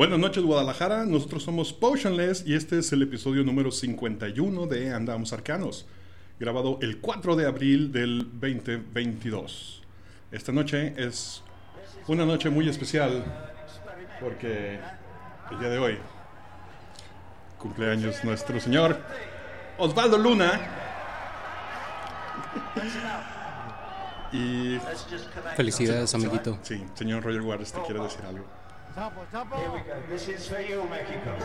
Buenas noches Guadalajara, nosotros somos Potionless y este es el episodio número 51 de Andamos Arcanos, grabado el 4 de abril del 2022. Esta noche es una noche muy especial porque el día de hoy cumpleaños nuestro señor Osvaldo Luna y Felicidades, amiguito. sí, señor Roger Waters te quiere decir algo. Here we go. This is for you, Mexico.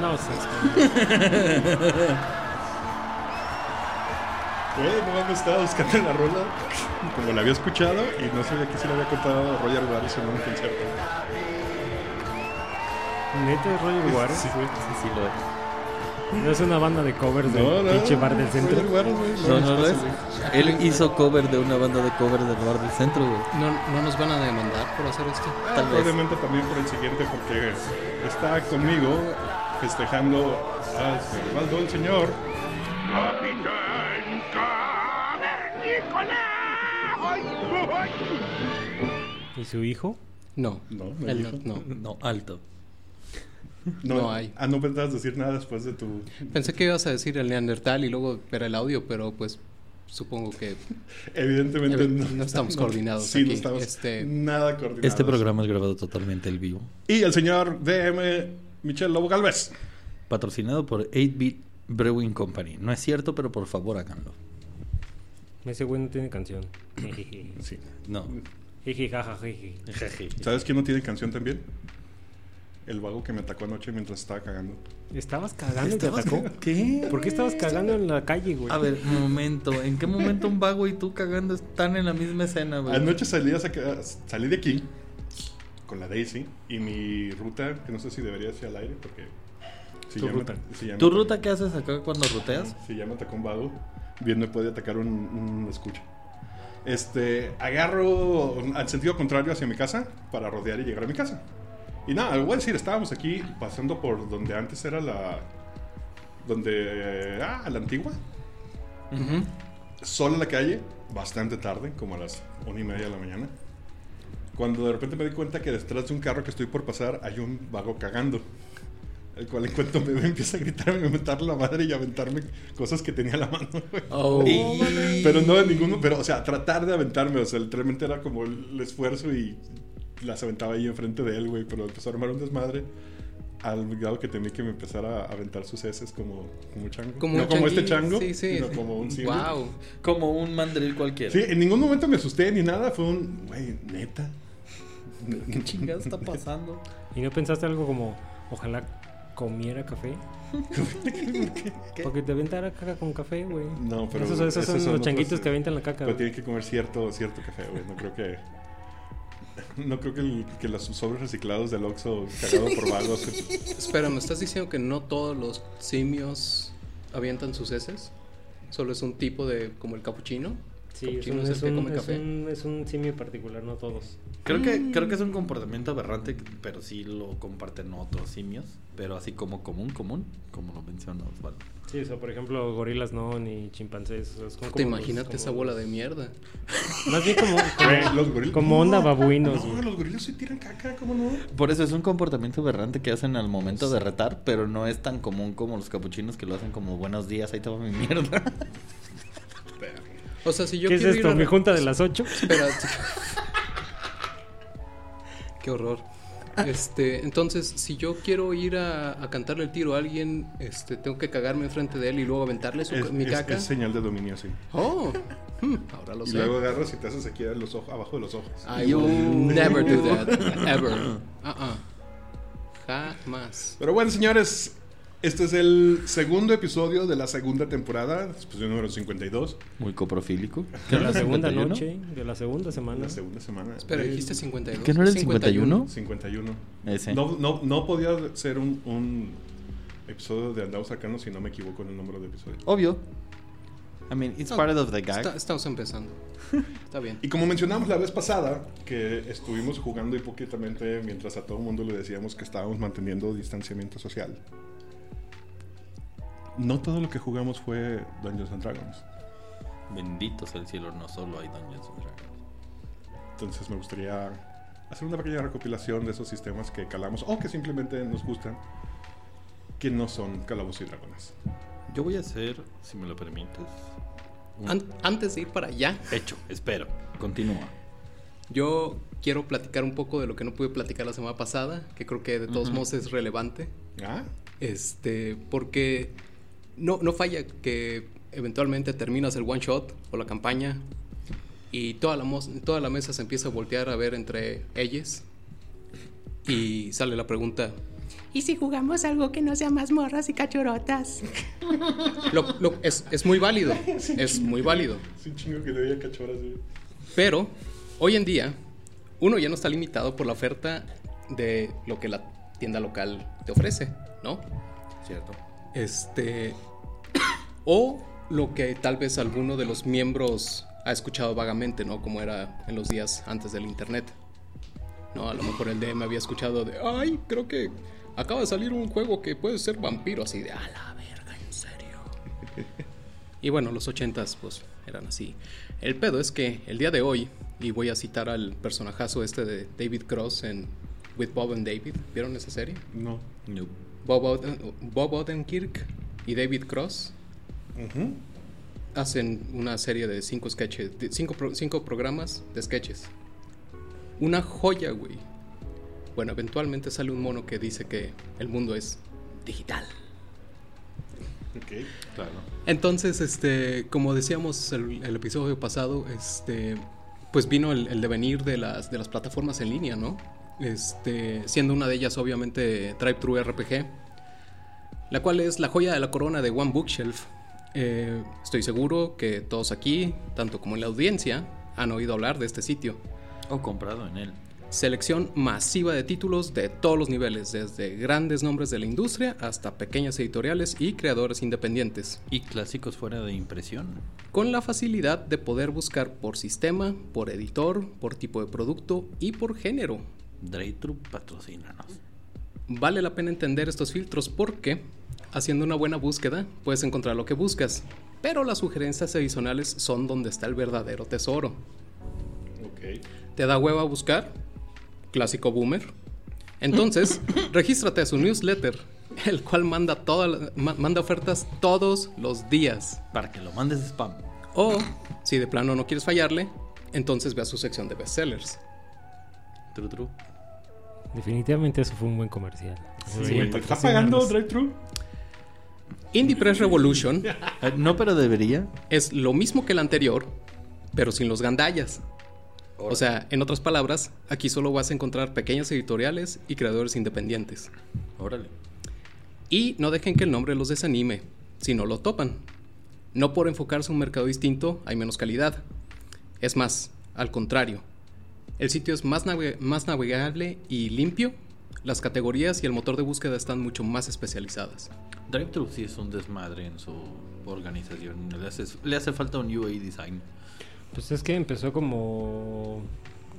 No sé. Güey, no me estaba buscando la rola como la había escuchado y no sabía que se la había contado Roger Waters en un concierto. Neta de Roger Waters. Sí. Sí, sí lo es. No es una banda de covers del No, no, pinche bar del centro. Roger Waters, güey, No, no lo es. Él hizo cover de una banda de cover del bar del centro, güey. ¿No, ¿No nos van a demandar por hacer esto? Ah, Tal vez. probablemente también por el siguiente porque está conmigo festejando a Osvaldo el señor. ¿Y su hijo? No. No, no, no. No, alto. No hay. Ah, no pensabas decir nada después de tu... Pensé que ibas a decir el Neandertal y luego ver el audio, pero pues supongo que Evidentemente Evi- no estamos coordinados Sí, no estamos Este- nada coordinados. Este programa es grabado totalmente en vivo. Y el señor DM Michel Lobo Galvez. Patrocinado por 8-Bit Brewing Company. No es cierto, pero por favor háganlo. Ese güey no tiene canción. Sí. No. Jiji, jaja, jiji. ¿Sabes quién no tiene canción también? El vago que me atacó anoche mientras estaba cagando. ¿Estabas cagando y te atacó? ¿Qué? ¿Por qué estabas cagando en la calle, güey? A ver, un momento. ¿En qué momento un vago y tú cagando están en la misma escena, güey? Anoche salí, a saca- salí de aquí con la Daisy y mi ruta, que no sé si debería ser al aire porque... Si Tu ya me- ruta. si ¿Tu atacó- ruta qué haces acá cuando ruteas? Si ya me atacó un vago, bien me puede atacar un, un escucha. Este, agarro al sentido contrario hacia mi casa para rodear y llegar a mi casa. Y nada, voy a decir, estábamos aquí pasando por donde antes era la... Donde... Ah, la antigua. Solo en la calle, bastante tarde, como a las una y media de la mañana. Cuando de repente me di cuenta que detrás de un carro que estoy por pasar hay un vago cagando. El cual en cuanto me ve empieza a gritarme, a mentarle la madre y a aventarme cosas que tenía a la mano. Oh. Pero no de ninguno, pero o sea, tratar de aventarme, o sea, literalmente era como el esfuerzo y las aventaba ahí enfrente de él, güey, pero empezó a armar un desmadre al grado que tenía que me empezara a aventar sus heces como, como chango. Como no un como este chango, Sí, sí. sino como un simio. Wow. Como un mandril cualquiera. Sí, en ningún momento me asusté ni nada, fue un, güey, neta. ¿Qué chingada está pasando? ¿Y no pensaste algo como, ojalá comiera café? Porque te aventara caca con café, güey. No, pero Esos, esos son esos los otros, changuitos eh, que avientan la caca, Pero tienen que comer cierto, cierto café, güey. No creo que. No creo que, el- que los sobres reciclados del Oxxo cagado por vagos. Espera, ¿me estás diciendo que no todos los simios avientan sus heces? Solo es un tipo de, como el capuchino. Sí, un, un, un, es un simio particular, no todos. Creo que, creo que es un comportamiento aberrante, pero sí lo comparten otros simios. Pero así como común, común, como lo menciona Osvaldo. Sí, o sea, por ejemplo, gorilas no, ni chimpancés. o sea, Te como imagínate los- esa como bola de mierda. Más bien como, como, los gorilas. como onda No, babuinos, No, los gorilas sí tiran caca, ¿cómo no? Por eso es un comportamiento aberrante que hacen al momento de retar, pero no es tan común como los capuchinos que lo hacen como buenos días, ahí te va mi mierda. O sea, si yo ¿Qué es quiero esto? ir a... ¿Mi junta de las 8? Espera. Qué horror. Este, entonces, si yo quiero ir a, a cantarle el tiro a alguien, este, tengo que cagarme enfrente de él y luego aventarle su, Es, mi es- caca. es señal de dominio, sí. Oh, hmm, ahora lo Y sé. luego agarras y te haces aquí los ojos, abajo de los ojos. I will never do that, ever. Uh-uh. Jamás. Pero bueno, señores, este es el segundo episodio de la segunda temporada, episodio número 52, Muy coprofílico. De la segunda 51? noche, de la segunda semana. la segunda semana. Espera, dijiste 52. ¿Qué no era el 51? 51. Ese. No, no, no podía ser un, un episodio de Andados Arcanos si no me equivoco en el número de episodio. Obvio. I mean, it's No, part of the gag. Está- estamos empezando. Está bien. Y como mencionamos la vez pasada, que estuvimos jugando hipócritamente mientras a todo el mundo le decíamos que estábamos manteniendo distanciamiento social. No todo lo que jugamos fue Dungeons and Dragons. Bendito sea el cielo, no solo hay Dungeons and Dragons. Entonces me gustaría hacer una pequeña recopilación de esos sistemas que calamos o que simplemente nos gustan, que no son calabozos y dragones. Yo voy a hacer, si me lo permites, un An- antes de ir para allá, hecho. Espero. Continúa. yo quiero platicar un poco de lo que no pude platicar la semana pasada, que creo que de todos modos es relevante. ¿Ah? Este, porque no, no falla que eventualmente terminas el one shot o la campaña y toda la, toda la mesa se empieza a voltear a ver entre ellas y sale la pregunta, ¿Y si jugamos algo que no sea mazmorras y cachorotas? lo- lo- es, es muy válido, es muy válido, Es un chingo que te veía cachoras. güey. pero hoy en día uno ya no está limitado por la oferta de lo que la tienda local te ofrece, ¿no? ¿Cierto? Este. O lo que tal vez alguno de los miembros ha escuchado vagamente, ¿no? Como era en los días antes del internet. No, a lo mejor el DM había escuchado de. Ay, creo que acaba de salir un juego que puede ser vampiro, así de. A la verga, en serio. y bueno, los ochentas, pues eran así. El pedo es que el día de hoy, y voy a citar al personajazo este de David Cross en With Bob and David. ¿Vieron esa serie? No. No. Bob, Oden- Bob Odenkirk y David Cross hacen una serie de cinco sketches, de cinco, pro- cinco programas de sketches. Una joya, güey. Bueno, eventualmente sale un mono que dice que el mundo es digital. Ok. Claro. Entonces, este, como decíamos el, el episodio pasado, este, pues vino el, el devenir de las, de las plataformas en línea, ¿no? Este, siendo una de ellas, obviamente, Drive-Thru RPG, la cual es la joya de la corona de One Bookshelf. Eh, estoy seguro que todos aquí, tanto como en la audiencia, han oído hablar de este sitio. O comprado en él. Selección masiva de títulos de todos los niveles, desde grandes nombres de la industria hasta pequeñas editoriales y creadores independientes. Y clásicos fuera de impresión. con la facilidad de poder buscar por sistema, por editor, por tipo de producto y por género. Draytru patrocínanos. Vale la pena entender estos filtros porque, haciendo una buena búsqueda, puedes encontrar lo que buscas, pero las sugerencias adicionales son donde está el verdadero tesoro. Ok. ¿Te da hueva buscar? Clásico boomer. Entonces, regístrate a su newsletter, el cual manda, toda ma- manda ofertas todos los días. Para que lo mandes spam. O, si de plano no quieres fallarle, entonces ve a su sección de bestsellers. Tru, tru. Definitivamente eso fue un buen comercial. Sí, Sí, güey, ¿Te está pagando Drive-Thru? Indie Press Revolution Eh, no, pero debería. es lo mismo que el anterior, pero sin los gandallas. O sea, en otras palabras, aquí solo vas a encontrar pequeñas editoriales y creadores independientes. Órale. Y no dejen que el nombre los desanime, si no lo topan. No por enfocarse a un mercado distinto hay menos calidad. Es más, al contrario. El sitio es más, nave- más navegable y limpio. Las categorías y el motor de búsqueda están mucho más especializadas. Drive-Thru sí es un desmadre en su organización. Le hace, le hace falta un UA design. Pues es que empezó como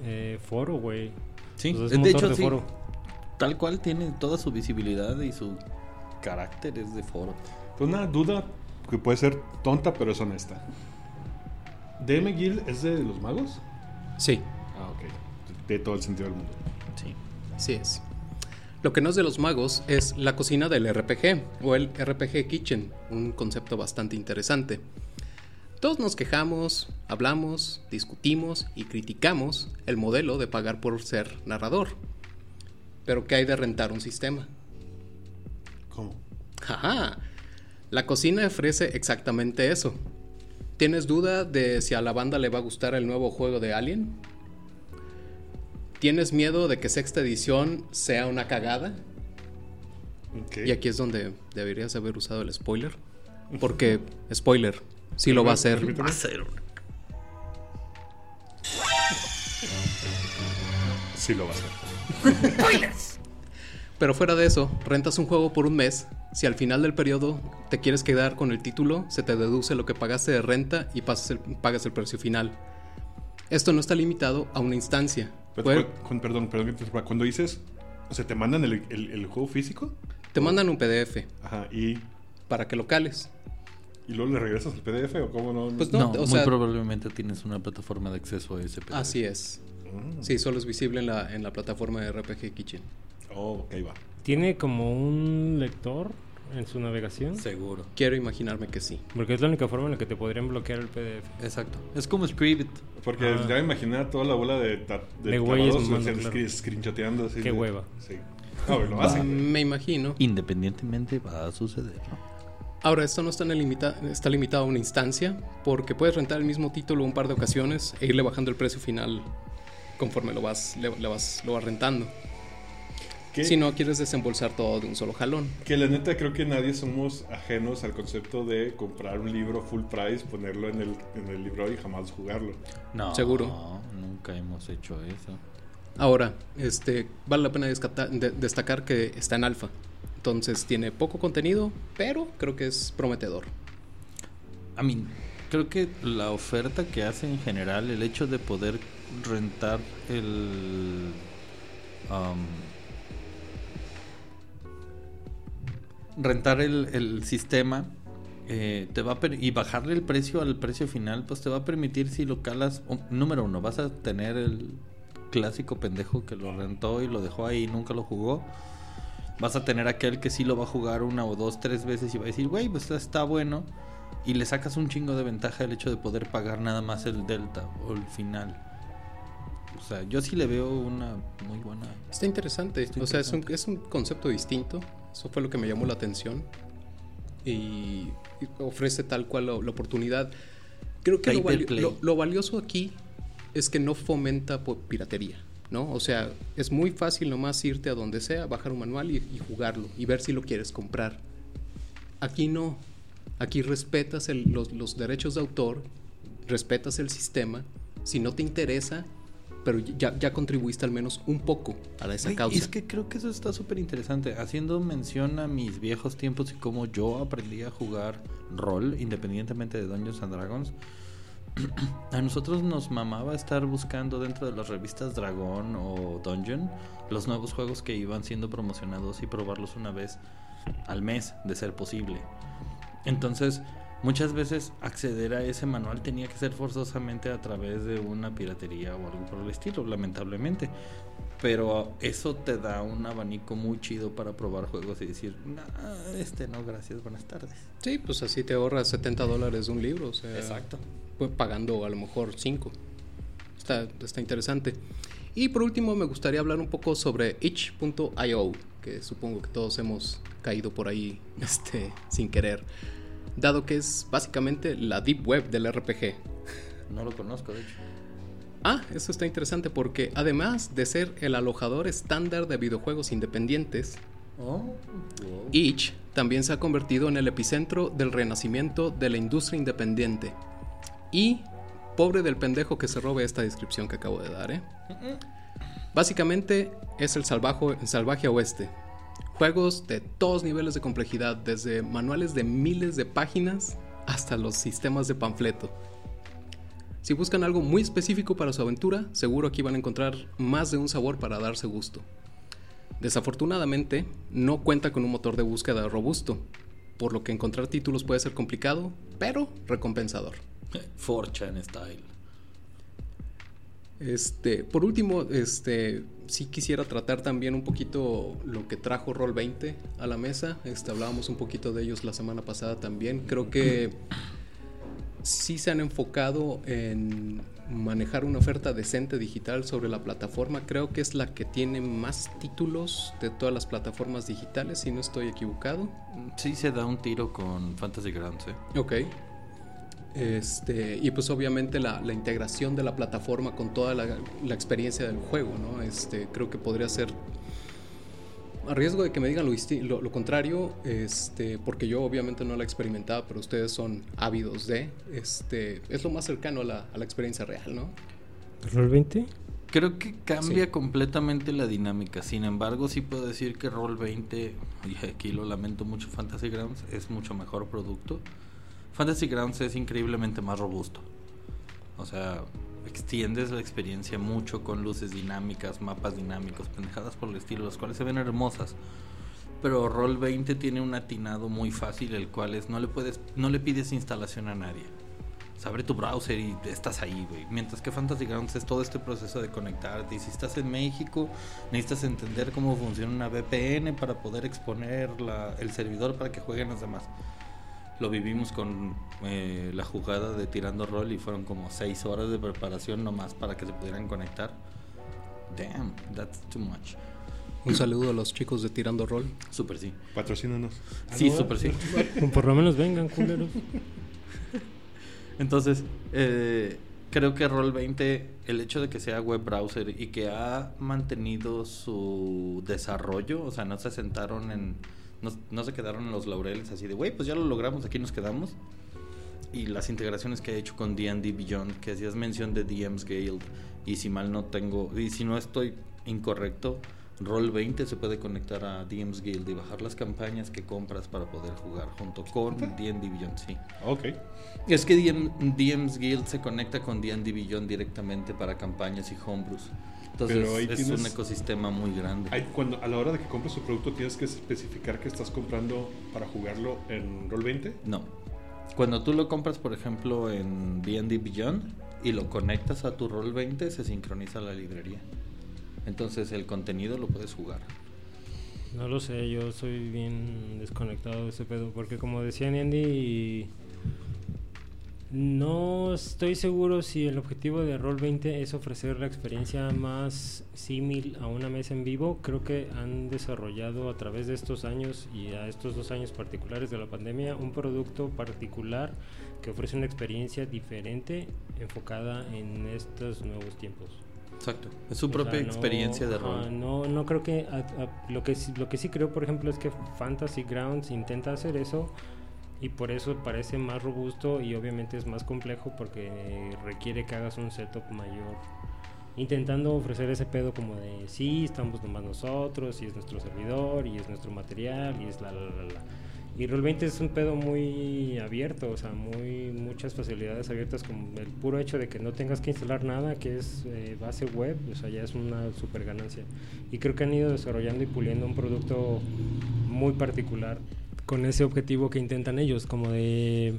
eh, foro, güey. Sí, Pues es de hecho de sí. foro. Tal cual tiene toda su visibilidad y su carácter es de foro. Pues una duda que puede ser tonta, pero es honesta. ¿DM Guild es de los magos? Sí, Ah, ok. De todo el sentido del mundo. Sí. sí es. Lo que no es de los magos es la cocina del RPG o el RPG Kitchen, un concepto bastante interesante. Todos nos quejamos, hablamos, discutimos y criticamos el modelo de pagar por ser narrador. Pero ¿qué hay de rentar un sistema? ¿Cómo? Ajá. La cocina ofrece exactamente eso. ¿Tienes duda de si a la banda le va a gustar el nuevo juego de Alien? ¿Tienes miedo de que sexta edición sea una cagada? Y aquí es donde deberías haber usado el spoiler. Porque, spoiler, sí lo va a hacer. Permíteme. Sí lo va a hacer. Pero fuera de eso, rentas un juego por un mes. Si al final del periodo te quieres quedar con el título, se te deduce lo que pagaste de renta y el- pagas el precio final. Esto no está limitado a una instancia. Pero, con- perdón, perdón, cuando dices, o sea, te mandan el, el- el juego físico, te mandan un PDF ajá, y para que lo cales. ¿Y luego le regresas el PDF o cómo no? Pues No, No, o muy sea- probablemente tienes una plataforma de acceso a ese PDF. Así es. Sí, solo es visible en la, en la plataforma de RPG Kitchen. Oh, ok, va. ¿Tiene como un lector en su navegación? Seguro. Quiero imaginarme que sí. Porque es la única forma en la que te podrían bloquear el PDF. Exacto. Es como Scribit. Porque Ah. ya me imaginé toda la bola de, ta- De güeyes o sea, claro. screen- screenshoteando así. Qué de- hueva. Sí. No, y lo hacen. Me imagino. Independientemente va a suceder. Ahora, esto no está, en el limita- está limitado a una instancia, porque puedes rentar el mismo título un par de ocasiones e irle bajando el precio final conforme lo vas, le- le vas, lo vas rentando. Si no quieres desembolsar todo de un solo jalón. que la neta creo que nadie somos ajenos al concepto de comprar un libro full price, ponerlo en el, en el libro y jamás jugarlo. No. Seguro. Nunca hemos hecho eso. Ahora, este, vale la pena descata- de- destacar que está en alfa. Entonces tiene poco contenido, pero creo que es prometedor. A mí, creo que la oferta que hace en general, el hecho de poder rentar el. um, rentar el, el sistema eh, te va a per- y bajarle el precio al precio final, pues te va a permitir si lo calas. número uno, vas a tener el clásico pendejo que lo rentó y lo dejó ahí y nunca lo jugó. Vas a tener aquel que sí lo va a jugar una o dos, tres veces y va a decir, güey, pues está bueno. Y le sacas un chingo de ventaja el hecho de poder pagar nada más el delta o el final. O sea, yo sí le veo una muy buena. Está interesante. Está o sea, es un, interesante. es un concepto distinto. Eso fue lo que me llamó la atención. Y, y ofrece tal cual la, la oportunidad. Creo que lo, per vali- play. lo- lo valioso aquí es que no fomenta po- piratería. ¿no? O sea, es muy fácil nomás irte a donde sea, bajar un manual y, y jugarlo y ver si lo quieres comprar. Aquí no. Aquí respetas el- los, los derechos de autor, respetas el sistema. Si no te interesa, pero ya, ya contribuiste al menos un poco a esa Güey, causa. y es que creo que eso está súper interesante. Haciendo mención a mis viejos tiempos y cómo yo aprendí a jugar rol, independientemente de Dungeons and Dragons. A nosotros nos mamaba estar buscando dentro de las revistas Dragón o Dungeon los nuevos juegos que iban siendo promocionados y probarlos una vez al mes, de ser posible. Entonces, muchas veces acceder a ese manual tenía que ser forzosamente a través de una piratería o algo por el estilo, lamentablemente. Pero eso te da un abanico muy chido para probar juegos y decir, "Nah, este no, gracias, buenas tardes. Sí, pues así te ahorras 70 dólares de un libro, o sea, Exacto. pues, pagando a lo mejor 5. Está, está interesante. Y por último me gustaría hablar un poco sobre itch.io, que supongo que todos hemos caído por ahí este, sin querer, dado que es básicamente la deep web del RPG. No lo conozco, de hecho. Ah, eso está interesante porque además de ser el alojador estándar de videojuegos independientes, Oh, wow. Itch también se ha convertido en el epicentro del renacimiento de la industria independiente. Y pobre del pendejo que se robe esta descripción que acabo de dar, ¿eh? Básicamente es el salvaje, el salvaje oeste. Juegos de todos niveles de complejidad, desde manuales de miles de páginas hasta los sistemas de panfleto. Si buscan algo muy específico para su aventura, seguro aquí van a encontrar más de un sabor para darse gusto. Desafortunadamente, no cuenta con un motor de búsqueda robusto, por lo que encontrar títulos puede ser complicado, pero recompensador. 4chan style. Este, por último, este, sí quisiera tratar también un poquito lo que trajo Roll 20 a la mesa. Este, hablábamos un poquito de ellos la semana pasada también. Creo que sí se han enfocado en manejar una oferta decente digital sobre la plataforma. Creo que es la que tiene más títulos de todas las plataformas digitales, si no estoy equivocado. Sí se da un tiro con Fantasy Grounds, ¿eh? Ok. Este, y pues obviamente la, la integración de la plataforma con toda la, la experiencia del juego, ¿no? Este, creo que podría ser, a riesgo de que me digan lo, lo, lo contrario, este, porque yo obviamente no la he experimentado, pero ustedes son ávidos de, este, es lo más cercano a la, a la experiencia real, ¿no? ¿Roll 20? Creo que cambia Sí. completamente la dinámica. Sin embargo, sí puedo decir que Roll 20, y aquí lo lamento mucho, Fantasy Grounds es mucho mejor producto. Fantasy Grounds es increíblemente más robusto. O sea, extiendes la experiencia mucho con luces dinámicas, mapas dinámicos, pendejadas por el estilo, las cuales se ven hermosas. pero Roll 20 tiene un atinado muy fácil, el cual es no le puedes, no le pides instalación a nadie. Abre tu browser y estás ahí, güey. Mientras que Fantasy Grounds es todo este proceso de conectarte. Y si estás en México, necesitas entender cómo funciona una VPN para poder exponer la- el servidor para que jueguen los demás. Lo vivimos con eh, la jugada de tirando rol y fueron como seis horas de preparación nomás para que se pudieran conectar. Damn, that's too much. Un saludo a los chicos de Tirando Roll. Super sí. Patrocínanos. Sí, super sí. Por lo menos vengan, culeros. Entonces, eh, creo que Roll20, el hecho de que sea web browser y que ha mantenido su desarrollo, o sea, no se sentaron en. No, no se quedaron en los laureles así de, güey, pues ya lo logramos, aquí nos quedamos. Y las integraciones que ha hecho con DD Beyond, que hacías mención de DMs Guild, y si mal no tengo, y si no estoy incorrecto, Roll20 se puede conectar a DMs Guild y bajar las campañas que compras para poder jugar junto con DD Beyond, sí. Ok. Es que DM, DM's Guild se conecta con D&D Beyond directamente para campañas y homebrews. Entonces Pero ahí es tienes- un ecosistema muy grande. Hay, cuando, a la hora de que compres tu producto, tienes que especificar que estás comprando para jugarlo en Roll20. No. Cuando tú lo compras, por ejemplo, en D&D Beyond y lo conectas a tu Roll20, se sincroniza la librería. Entonces el contenido lo puedes jugar. No lo sé, yo soy bien desconectado de ese pedo. Porque como decía Andy, no estoy seguro si el objetivo de Roll20 es ofrecer la experiencia más símil a una mesa en vivo. Creo que han desarrollado a través de estos años y a estos dos años particulares de la pandemia un producto particular que ofrece una experiencia diferente enfocada en estos nuevos tiempos. Exacto. Es su O propia sea, no- experiencia de rol. no, no creo que a- a- lo que lo que sí creo, por ejemplo, es que Fantasy Grounds intenta hacer eso y por eso parece más robusto y obviamente es más complejo porque requiere que hagas un setup mayor. Intentando ofrecer ese pedo como de sí, estamos nomás nosotros, y es nuestro servidor, y es nuestro material, y es la la la la. Y Roll20 es un pedo muy abierto, o sea, muy muchas facilidades abiertas, como el puro hecho de que no tengas que instalar nada, que es eh, base web, o sea, ya es una super ganancia. Y creo que han ido desarrollando y puliendo un producto muy particular con ese objetivo que intentan ellos, como de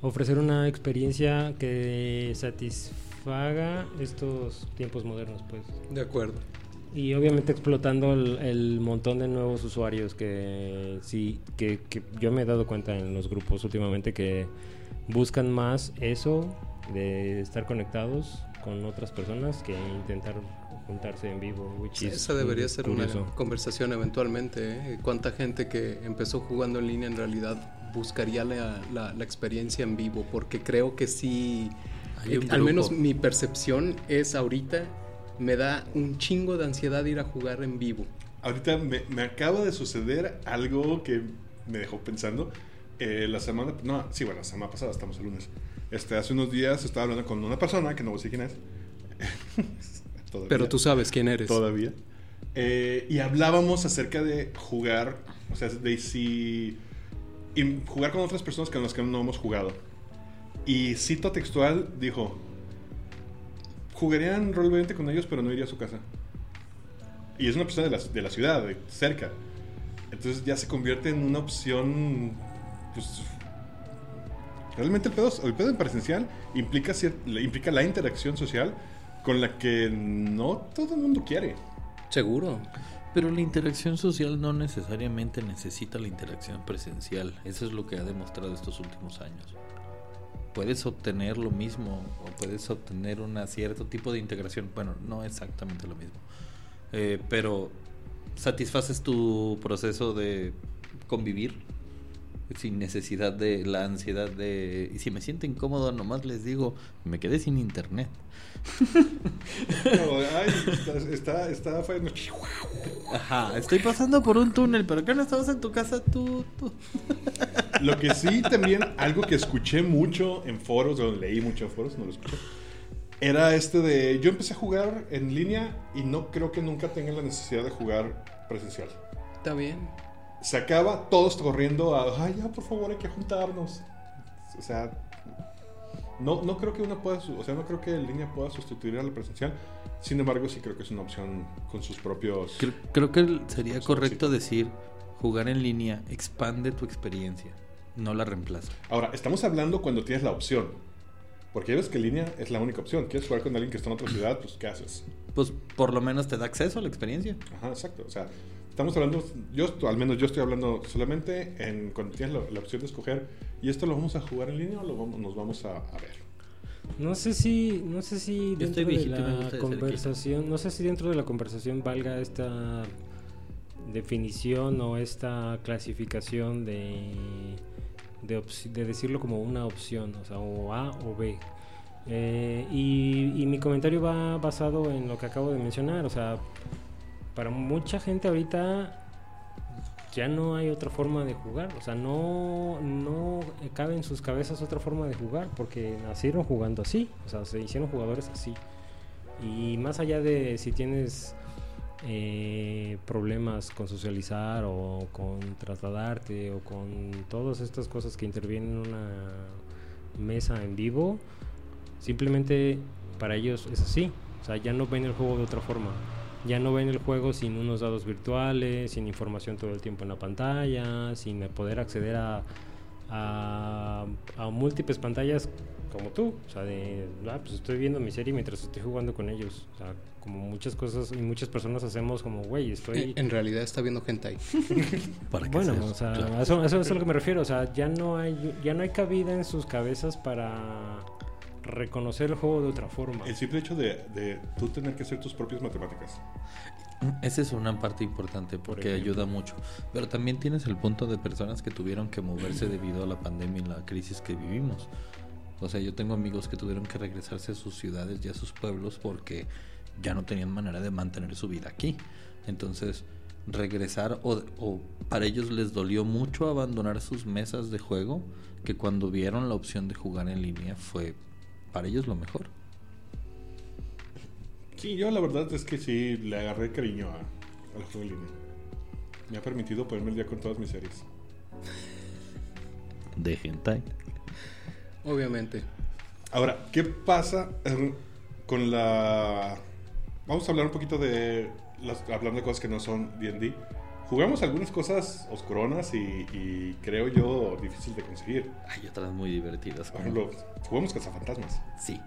ofrecer una experiencia que satisfaga estos tiempos modernos, pues. De acuerdo. Y obviamente explotando el, el montón de nuevos usuarios que sí, que, que yo me he dado cuenta en los grupos últimamente que buscan más eso de estar conectados con otras personas que intentar juntarse en vivo. which Sí, is esa debería ser curioso. una conversación eventualmente. ¿eh? ¿Cuánta gente que empezó jugando en línea en realidad buscaría la, la- la experiencia en vivo? Porque creo que sí, eh, al menos mi percepción es ahorita, me da un chingo de ansiedad ir a jugar en vivo. Ahorita me, me acaba de suceder algo que me dejó pensando. Eh, la semana, no, sí, bueno, la semana pasada, estamos el lunes. Este, hace unos días estaba hablando con una persona que no voy a decir quién es. Todavía. Pero tú sabes quién eres. Todavía. Eh, y hablábamos acerca de jugar, o sea, de si. y jugar con otras personas con las que no hemos jugado. Y cito textual, dijo: Jugarían Roll20 con ellos, pero no iría a su casa. Y es una persona de la, de la ciudad, de cerca. Entonces ya se convierte en una opción. Pues. Realmente el pedo, el pedo en presencial implica, implica la interacción social con la que no todo el mundo quiere. Seguro. Pero la interacción social no necesariamente necesita la interacción presencial. Eso es lo que ha demostrado estos últimos años. Puedes obtener lo mismo o puedes obtener un cierto tipo de integración. Bueno, no exactamente lo mismo. Eh, pero satisfaces tu proceso de convivir sin necesidad de la ansiedad de... Y si me siento incómodo, nomás les digo, me quedé sin internet. No, ay, está, está, está fallando. Ajá, estoy pasando por un túnel, pero ¿qué no estabas en tu casa tú? tú? Lo que sí también, algo que escuché mucho en foros, o leí mucho en foros, no lo escuché, era este de, yo empecé a jugar en línea y no creo que nunca tenga la necesidad de jugar presencial. Está bien. Se acaba, todos corriendo a, ay, ya, por favor, hay que juntarnos. O sea, No, no creo que una pueda, o sea, no creo que en línea pueda sustituir a la presencial. Sin embargo, sí creo que es una opción con sus propios. Creo, creo que sería correcto decir, jugar en línea expande tu experiencia, no la reemplaza. Ahora, estamos hablando cuando tienes la opción. Porque ya ves que en línea es la única opción. ¿Quieres jugar con alguien que está en otra ciudad? Pues, ¿qué haces? Pues por lo menos te da acceso a la experiencia. Ajá, exacto. O sea, estamos hablando, yo, al menos yo estoy hablando solamente en cuando tienes la, la opción de escoger, ¿y esto lo vamos a jugar en línea o lo vamos, nos vamos a, a ver? No sé si, no sé si Yo estoy dentro de la conversación, no sé si dentro de la conversación valga esta definición o esta clasificación de de, de decirlo como una opción, o sea, o A o B. Eh, y, y mi comentario va basado en lo que acabo de mencionar, o sea, para mucha gente ahorita ya no hay otra forma de jugar, o sea, no, no cabe en sus cabezas otra forma de jugar, porque nacieron jugando así, o sea, se hicieron jugadores así. Y más allá de si tienes eh, problemas con socializar o con trasladarte o con todas estas cosas que intervienen en una mesa en vivo, simplemente para ellos es así, o sea, ya no ven el juego de otra forma. Ya no ven el juego sin unos dados virtuales, sin información todo el tiempo en la pantalla, sin poder acceder a, a, a múltiples pantallas como tú. O sea, de, ah, pues estoy viendo mi serie mientras estoy jugando con ellos. O sea, como muchas cosas y muchas personas hacemos como, güey, estoy... En realidad está viendo hentai. ¿Para qué Bueno, o sea, Claro. a eso, a eso es a lo que me refiero. O sea, ya no hay, ya no hay cabida en sus cabezas para reconocer el juego de otra forma. El simple hecho de, de tú tener que hacer tus propias matemáticas. Esa es una parte importante porque ayuda mucho. Pero también tienes el punto de personas que tuvieron que moverse debido a la pandemia y la crisis que vivimos. O sea, yo tengo amigos que tuvieron que regresarse a sus ciudades y a sus pueblos porque ya no tenían manera de mantener su vida aquí. Entonces, regresar o, o para ellos les dolió mucho abandonar sus mesas de juego que cuando vieron la opción de jugar en línea fue para ellos lo mejor. Sí, yo la verdad es que sí le agarré cariño a, al juego en línea. Me ha permitido ponerme el día con todas mis series. De hentai. Obviamente. Ahora, ¿qué pasa eh, con la... Vamos a hablar un poquito de... Las, hablando de cosas que no son D&D. Jugamos algunas cosas oscuronas y, y creo yo difícil de conseguir. Hay otras muy divertidas. Por ejemplo, jugamos cazafantasmas. Sí.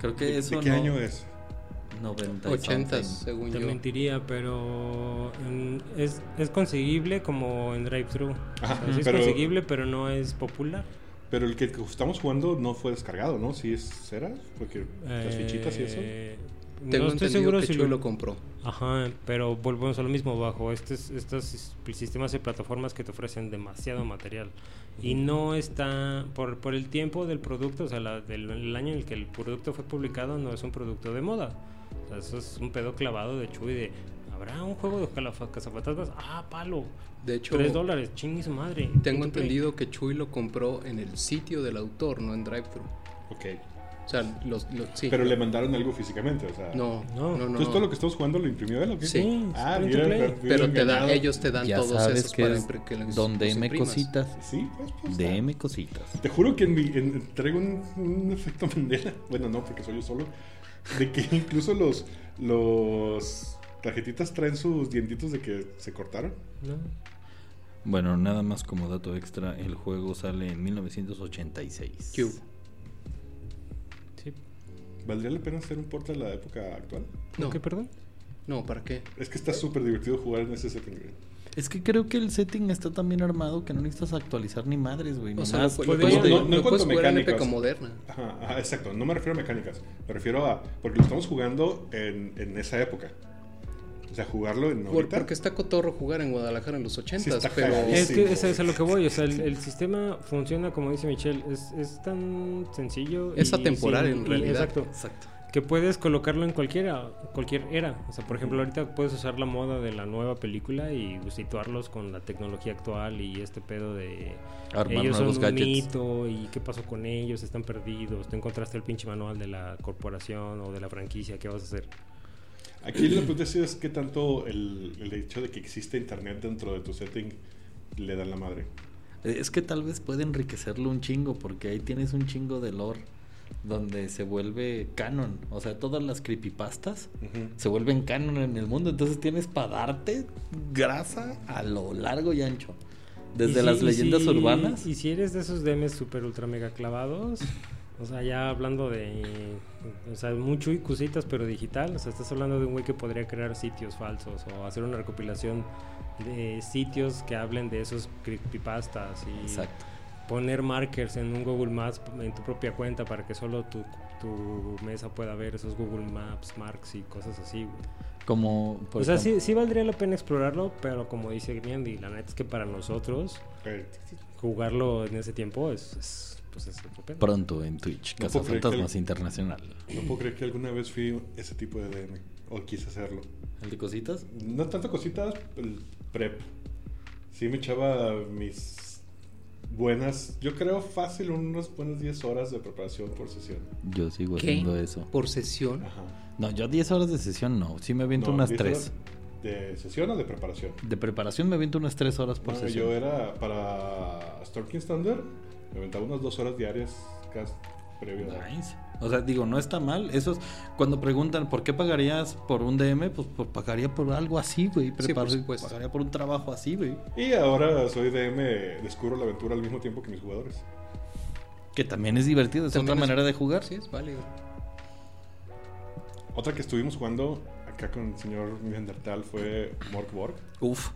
Creo que ¿De, eso de qué no- año es? 90 y 80 something. según Te yo. mentiría, pero mm, es, es conseguible como en drive-thru. Ajá, O sea, sí es pero- conseguible, pero no es popular. Pero el que estamos jugando no fue descargado, ¿no? Sí es, ¿era? Porque las fichitas y eso. Tengo no estoy entendido seguro que si Chuy lo lo compró. Ajá, pero volvemos a lo mismo, bajo estos, estos sis- sistemas de plataformas que te ofrecen demasiado material. Y no está, por, por el tiempo del producto, o sea, la- del el año en el que el producto fue publicado, no es un producto de moda. O sea, eso es un pedo clavado de Chuy de, ¿habrá un juego de cazafantasmas? Ah, palo. De hecho, 3 dólares, chingue su madre. tengo play. entendido que Chuy lo compró en el sitio del autor, no en DriveThru. Ok. O sea, los, los- sí. Pero le mandaron algo físicamente, o sea. No, No. no. Entonces no. todo lo que estamos jugando lo imprimió él, ¿o qué? Sí. Ah, mira, pero- Pero te da, ellos te dan Ya todos sabes esos que para es impre- que los- donde los cositas. Sí, pues, pues, DM cositas. Te juro que en mi, en- traigo un, un efecto Mandela. Bueno, no, porque soy yo solo. De que incluso los, los tarjetitas traen sus dientitos de que se cortaron. No. Bueno, nada más como dato extra, el juego sale en 1986. Cube. ¿Valdría la pena hacer un porte a la época actual? No, ¿Qué, perdón? no, ¿para qué? Es que está súper divertido jugar en ese setting. güey. Es que creo que el setting está tan bien armado que no necesitas actualizar ni madres, güey. O sea, nomás lo, pu- lo puedes- no- lo no en cuanto a jugar en mecánicas. época moderna. Ajá, ajá, exacto. No me refiero a mecánicas. Me refiero a. Porque lo estamos jugando en, en esa época. O sea, jugarlo en Por- porque está cotorro jugar en Guadalajara en los 80 está pero. Es Sí, que güey. eso es a lo que voy, o sea, el, el sistema funciona como dice Michelle, es, es tan sencillo. Es y atemporal, en y- realidad. Exacto. Exacto. Que puedes colocarlo en cualquiera, cualquier era. O sea, por ejemplo, ahorita puedes usar la moda de la nueva película y situarlos con la tecnología actual y este pedo de Armar ellos son nuevos un gadgets. mito y qué pasó con ellos, están perdidos, te encontraste el pinche manual de la corporación o de la franquicia, ¿qué vas a hacer? Aquí la pregunta sí es qué tanto el, el hecho de que existe internet dentro de tu setting le da la madre. Eh, Es que tal vez puede enriquecerlo un chingo, porque ahí tienes un chingo de lore donde se vuelve canon. O sea, todas las creepypastas Ujú. se vuelven canon en el mundo. Entonces tienes para darte grasa a lo largo y ancho. Desde Y si- las y leyendas si- urbanas. Y si eres de esos DMs super ultra mega clavados, o sea, ya hablando de. O sea, mucho y cositas, pero digital. O sea, estás hablando de un güey que podría crear sitios falsos o hacer una recopilación de sitios que hablen de esos creepypastas y Exacto. poner markers en un Google Maps en tu propia cuenta para que solo tu, tu mesa pueda ver esos Google Maps, marks y cosas así, güey. Como. por o sea, sí, sí valdría la pena explorarlo, pero como dice Miandy, la neta es que para nosotros jugarlo en ese tiempo es, es, pues es otro pedo. Pronto en Twitch, No Casa Fantasmas el- Internacional. no puedo creer que alguna vez fui ese tipo de DM. O quise hacerlo. ¿El de cositas? No tanto cositas, el prep. Sí me echaba mis buenas, yo creo fácil unas buenas 10 horas de preparación por sesión. Yo sigo ¿Qué? haciendo eso. Por sesión. Ajá. No, yo 10 horas de sesión no. Sí me aviento No, unas 10 3. horas ¿De sesión o de preparación? De preparación me aviento unas 3 horas por No, sesión. yo era para Storm King's Thunder, me aventaba unas 2 horas diarias casi previo. a- Nice. O sea, digo, no está mal. Eso es, cuando preguntan por qué pagarías por un DM, pues, pues pagaría por algo así, güey. por Prepar- supuesto. Pagaría por un trabajo así, güey. Y ahora soy DM, descubro la aventura al mismo tiempo que mis jugadores. Que también es divertido, es otra es- manera de jugar. Sí, es válido. Otra que estuvimos jugando acá con el señor Neandertal fue Morkborg. Uf.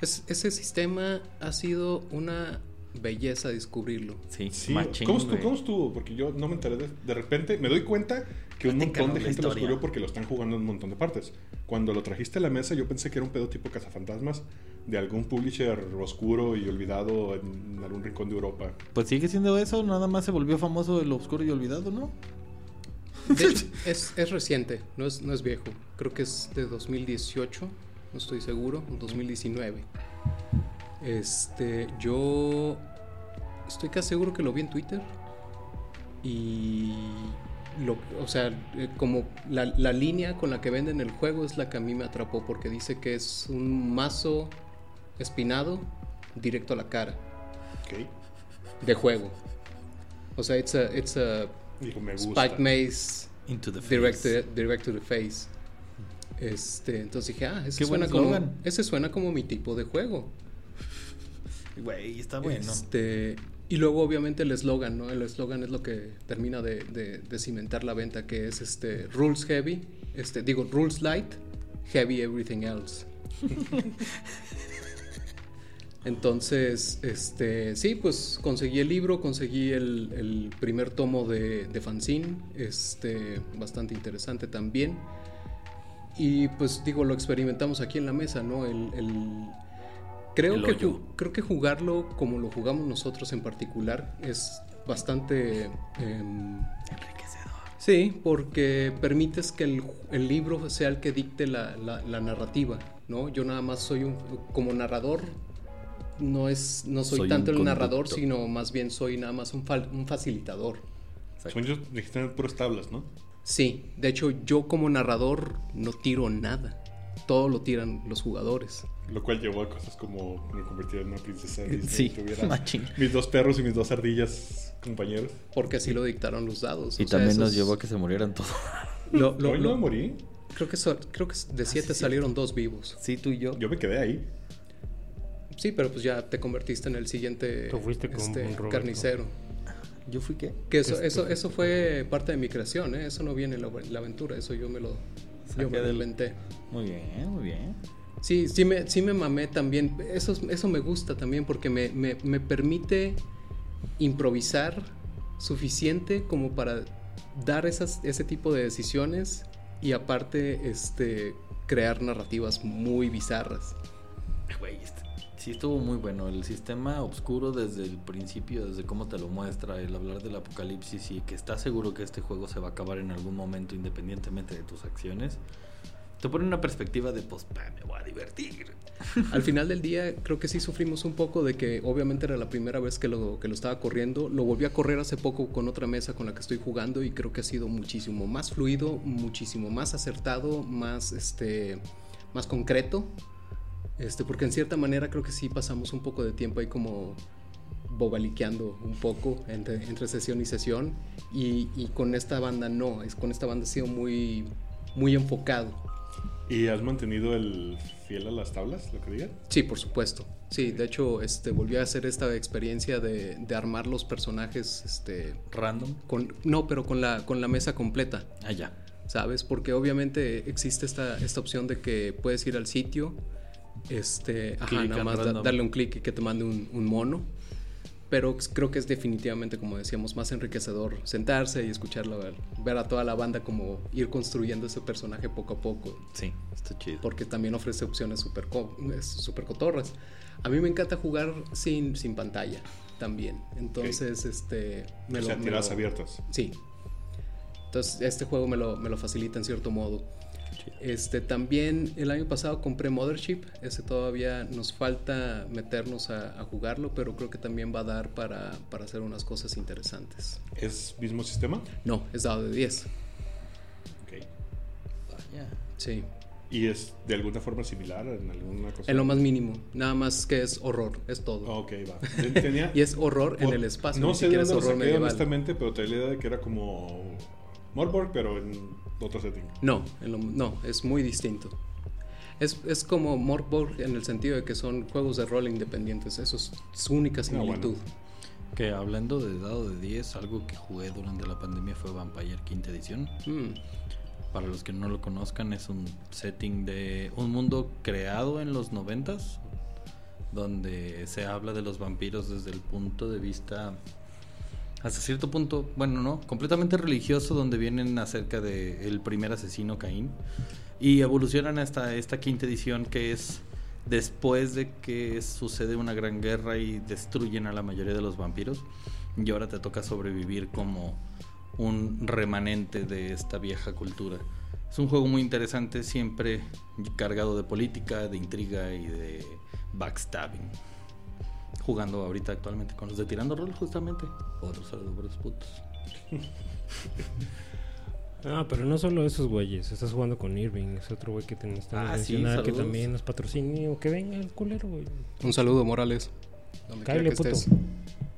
Es- ese sistema ha sido una belleza descubrirlo. Sí, Sí, machín, ¿cómo, estuvo, cómo estuvo? Porque yo no me enteré de, de repente, me doy cuenta que un Platícanos montón de gente lo descubrió porque lo están jugando en un montón de partes. Cuando lo trajiste a la mesa yo pensé que era un pedo tipo cazafantasmas de algún publisher oscuro y olvidado en algún rincón de Europa. Pues sigue siendo eso, nada más se volvió famoso el obscuro y olvidado, ¿no? De hecho, es, es reciente, no es, no es viejo. Creo que es de 2018, no estoy seguro, o 2019. Este, yo estoy casi seguro que lo vi en Twitter. Y, lo, o sea, eh, como la, la línea con la que venden el juego es la que a mí me atrapó, porque dice que es un mazo espinado directo a la cara Ok. de juego. O sea, it's a, it's a Digo, me gusta. Spike Maze Into the face. direct, to- direct to the face. Este, entonces dije, ah, ese Qué suena, como, ese suena como mi tipo de juego. Güey, está bueno. Este, y luego obviamente el eslogan, ¿no? El eslogan es lo que termina de, de- de cimentar la venta, que es este rules heavy, este, digo rules light, heavy everything else. Entonces, este, sí, pues conseguí el libro, conseguí el, el primer tomo de, de fanzine, este, bastante interesante también. Y pues digo, lo experimentamos aquí en la mesa, ¿no? El, el- creo, que, creo que jugarlo como lo jugamos nosotros en particular es bastante... em, Enriquecedor. Sí, porque permites que el, el libro sea el que dicte la, la- la narrativa, ¿no? Yo nada más soy un, como narrador, no es, no soy, Soy tanto el narrador, sino más bien soy nada más un, fal- un facilitador. Son ellos dijiste puras tablas, ¿no? Sí, de hecho yo como narrador no tiro nada, todo lo tiran los jugadores. Lo cual llevó a cosas como me convertí en una princesa Disney. Sí, tuviera machín. mis dos perros y mis dos ardillas compañeros. Porque así lo dictaron los dados. Y o sea, también nos llevó a que se murieran todos. lo- lo- Hoy lo- no morí. creo que so- creo que de siete salieron dos vivos. Sí, tú y yo. Yo me quedé ahí. Sí, pero pues ya te convertiste en el siguiente Tú fuiste como este, carnicero. ¿Yo fui qué? Que eso, Este, eso, eso fue parte de mi creación, ¿eh? eso no viene en la, la aventura, eso yo me lo, yo me lo del- inventé. Muy bien, muy bien. Sí, sí me, sí me mamé también, eso, eso me gusta también porque me, me, me permite improvisar suficiente como para dar esas, ese tipo de decisiones y aparte este, crear narrativas muy bizarras. Güey, sí estuvo muy bueno. El sistema oscuro desde el principio, desde cómo te lo muestra, el hablar del apocalipsis y que estás seguro que este juego se va a acabar en algún momento independientemente de tus acciones, te pone una perspectiva de, pues, me voy a divertir. Al final del día creo que sí sufrimos un poco de que obviamente era la primera vez que lo, que lo estaba corriendo. Lo volví a correr hace poco con otra mesa con la que estoy jugando y creo que ha sido muchísimo más fluido, muchísimo más acertado, más, este, más concreto. Este, porque en cierta manera creo que sí pasamos un poco de tiempo ahí como bobaliqueando un poco entre, entre sesión y sesión. Y, y con esta banda no, es, con esta banda ha sido muy, muy enfocado. ¿Y has mantenido el fiel a las tablas, lo que digan? Sí, por supuesto. Sí, de hecho, este, volví a hacer esta experiencia de, de armar los personajes, este, Random. con, no, pero con la, con la mesa completa. Allá. ¿sabes? Porque obviamente existe esta, esta opción de que puedes ir al sitio, este, ajá, nada más da- darle un clic y que te mande un, un mono. Pero creo que es definitivamente, como decíamos, más enriquecedor sentarse y escucharlo, ver, ver a toda la banda como ir construyendo ese personaje poco a poco. Sí, está chido. Porque también ofrece opciones súper súper cotorras. A mí me encanta jugar sin, sin pantalla también. Entonces, este... me o lo- sea, me tiradas lo- abiertas. Sí. Entonces, este juego me lo, me lo facilita en cierto modo. Este, también el año pasado compré Mothership. Ese todavía nos falta meternos a, a jugarlo, pero creo que también va a dar para, para hacer unas cosas interesantes. ¿Es mismo sistema? No, es dado de 10. Ok. Vaya. Sí. ¿Y es de alguna forma similar en alguna cosa? En lo más mínimo. Nada más que es horror. Es todo. Ok, va. Tenía- Y es horror en el espacio. No sé es dónde horror saqué medieval. honestamente, pero tenía la idea de que era como Morborg, pero en otro setting. No, en lo- no, es muy distinto. Es, es como Morborg en el sentido de que son juegos de rol independientes. Eso es su única No, bueno. similitud. Que hablando de dado de 10, algo que jugué durante la pandemia fue Vampire quinta edición. Mm, Para los que no lo conozcan, es un setting de un mundo creado en los noventas, donde se habla de los vampiros desde el punto de vista, hasta cierto punto, bueno, no, completamente religioso, donde vienen acerca de el primer asesino Caín y evolucionan hasta esta quinta edición que es después de que sucede una gran guerra y destruyen a la mayoría de los vampiros y ahora te toca sobrevivir como un remanente de esta vieja cultura. Es un juego muy interesante, siempre cargado de política, de intriga y de backstabbing. Jugando ahorita actualmente con los de Tirando Roll, justamente. Otros saludos por los putos. Ah, pero no solo esos güeyes. Estás jugando con Irving. Es otro güey que te necesitamos Ah, sí, mencionar que también nos patrocina. Que venga el culero, güey. Un saludo, Morales. Donde que puto. estés.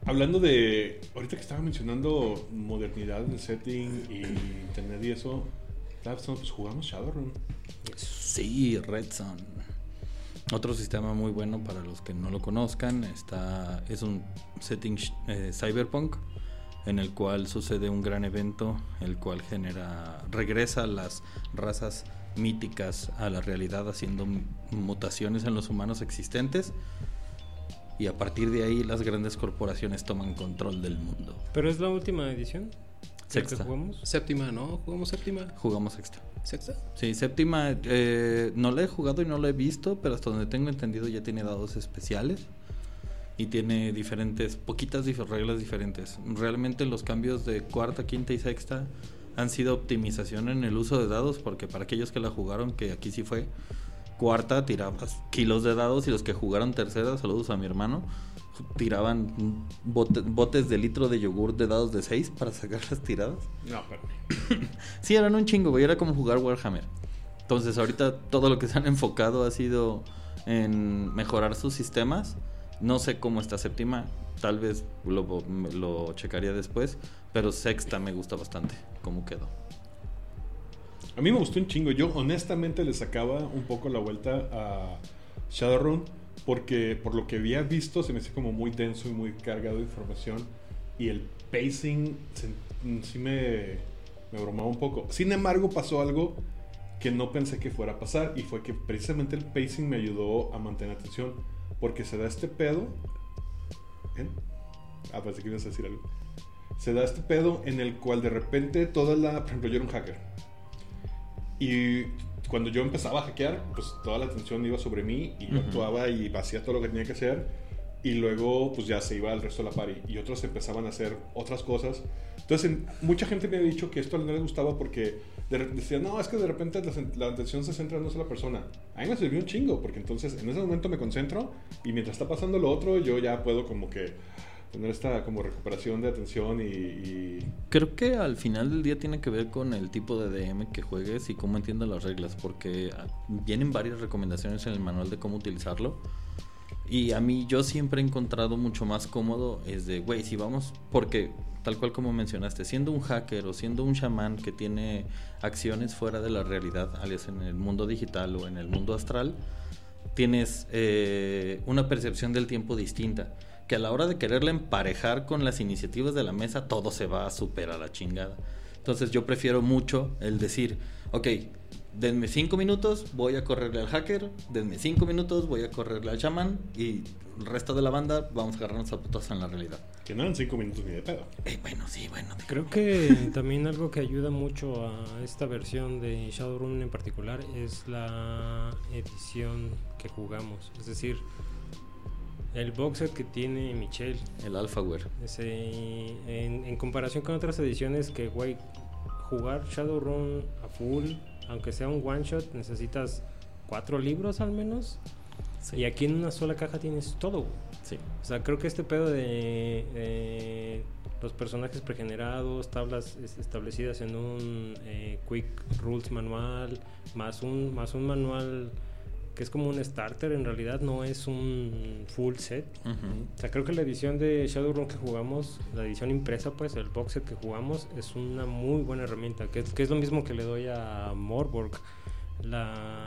Hablando de. Ahorita que estaba mencionando modernidad del setting y internet y eso. Pues jugamos Shadowrun. Sí, Red Sun. Otro sistema muy bueno para los que no lo conozcan. Está, es un setting eh, cyberpunk en el cual sucede un gran evento, el cual genera, regresa las razas míticas a la realidad haciendo mutaciones en los humanos existentes. Y a partir de ahí las grandes corporaciones toman control del mundo. Pero es la última edición. ¿La que Sexta. jugamos? Séptima, ¿no? ¿Jugamos séptima? Jugamos sexta. ¿Sexta? Sí, séptima, eh, no la he jugado y no la he visto, pero hasta donde tengo entendido ya tiene dados especiales y tiene diferentes, poquitas dif- reglas diferentes. Realmente los cambios de cuarta, quinta y sexta han sido optimización en el uso de dados, porque para aquellos que la jugaron, que aquí sí fue, cuarta tirabas kilos de dados y los que jugaron tercera, saludos a mi hermano, tiraban bote- botes de litro de yogur de dados de 6 para sacar las tiradas. No, pero. Sí, eran un chingo, güey. Era como jugar Warhammer. Entonces, ahorita todo lo que se han enfocado ha sido en mejorar sus sistemas. No sé cómo está séptima. Tal vez lo, lo checaría después. Pero sexta me gusta bastante. Cómo quedó. A mí me gustó un chingo. Yo honestamente le sacaba un poco la vuelta a Shadowrun porque por lo que había visto se me hacía como muy denso y muy cargado de información y el pacing mm, sí me, me bromaba un poco. Sin embargo pasó algo que no pensé que fuera a pasar y fue que precisamente el pacing me ayudó a mantener atención porque se da este pedo. ¿Eh? Ah, pensé que ibas a decir algo. Se da este pedo en el cual de repente toda la... Por ejemplo, yo era un hacker. Y cuando yo empezaba a hackear, pues toda la atención iba sobre mí y yo actuaba y hacía todo lo que tenía que hacer. Y luego, pues ya se iba al resto de la party. Y otros empezaban a hacer otras cosas. Entonces, en- mucha gente me ha dicho que esto no les gustaba porque de decían, no, es que de repente la, la atención se centra en una sola persona. A mí me sirvió un chingo porque entonces en ese momento me concentro y mientras está pasando lo otro, yo ya puedo como que tener esta como recuperación de atención y- y Creo que al final del día tiene que ver con el tipo de DM que juegues y cómo entiendas las reglas. Porque ah, vienen varias recomendaciones en el manual de cómo utilizarlo. Y a mí yo siempre he encontrado mucho más cómodo es de, güey, si vamos, porque tal cual como mencionaste, siendo un hacker o siendo un chamán que tiene acciones fuera de la realidad, alias en el mundo digital o en el mundo astral, tienes eh, una percepción del tiempo distinta. Que a la hora de quererla emparejar con las iniciativas de la mesa, todo se va a superar a la chingada. Entonces yo prefiero mucho el decir, ok, denme cinco minutos, voy a correrle al hacker, denme cinco minutos, voy a correrle al chamán y el resto de la banda vamos a agarrarnos a putas en la realidad. Que no eran cinco minutos ni de pedo. Eh, bueno, sí, bueno. Creo que también algo que ayuda mucho a esta versión de Shadowrun en particular es la edición que jugamos. Es decir, el box set que tiene Michelle. El Alphaware. Ese, en, en comparación con otras ediciones que, güey, jugar Shadowrun a full, aunque sea un one shot, necesitas cuatro libros al menos. Sí. Y aquí en una sola caja tienes todo. Sí. O sea, creo que este pedo de eh, los personajes pregenerados, tablas es- establecidas en un eh, Quick Rules manual, más un, más un manual que es como un starter, en realidad no es un full set. Ujú. O sea, creo que la edición de Shadowrun que jugamos, la edición impresa, pues, el box set que jugamos, es una muy buena herramienta, que es, que es lo mismo que le doy a Morborg. La,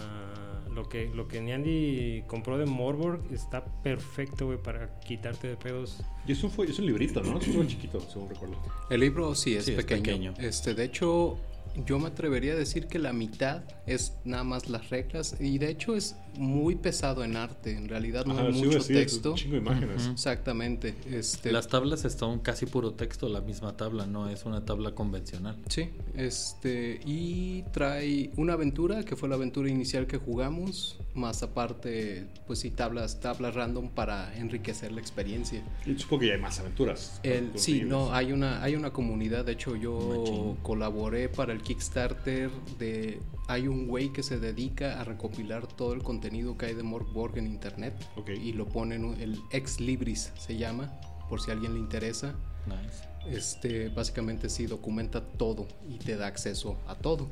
lo, que, lo que Niandi compró de Morborg está perfecto, güey, para quitarte de pedos. Y eso fue, es un librito, ¿no? Es un chiquito, según recuerdo. El libro sí es, Sí, es pequeño. pequeño. Este, de hecho, yo me atrevería a decir que la mitad es nada más las reglas y de hecho es muy pesado en arte. En realidad no Ajá, hay sí, mucho sí, texto. Un chingo de imágenes. Ujú. Exactamente. Este, Las tablas son casi puro texto, la misma tabla, no es una tabla convencional. Sí, este, y trae una aventura que fue la aventura inicial que jugamos, más aparte, pues sí, tablas, tablas random para enriquecer la experiencia. Y supongo que ya hay más aventuras. El, sí, no, hay una, hay una comunidad, de hecho yo Machín. colaboré para el Kickstarter de, hay un güey que se dedica a recopilar todo el contenido que hay de Morgborg en internet Ok. y lo ponen, el Ex Libris se llama, por si a alguien le interesa. Nice. Este, básicamente sí documenta todo y te da acceso a todo.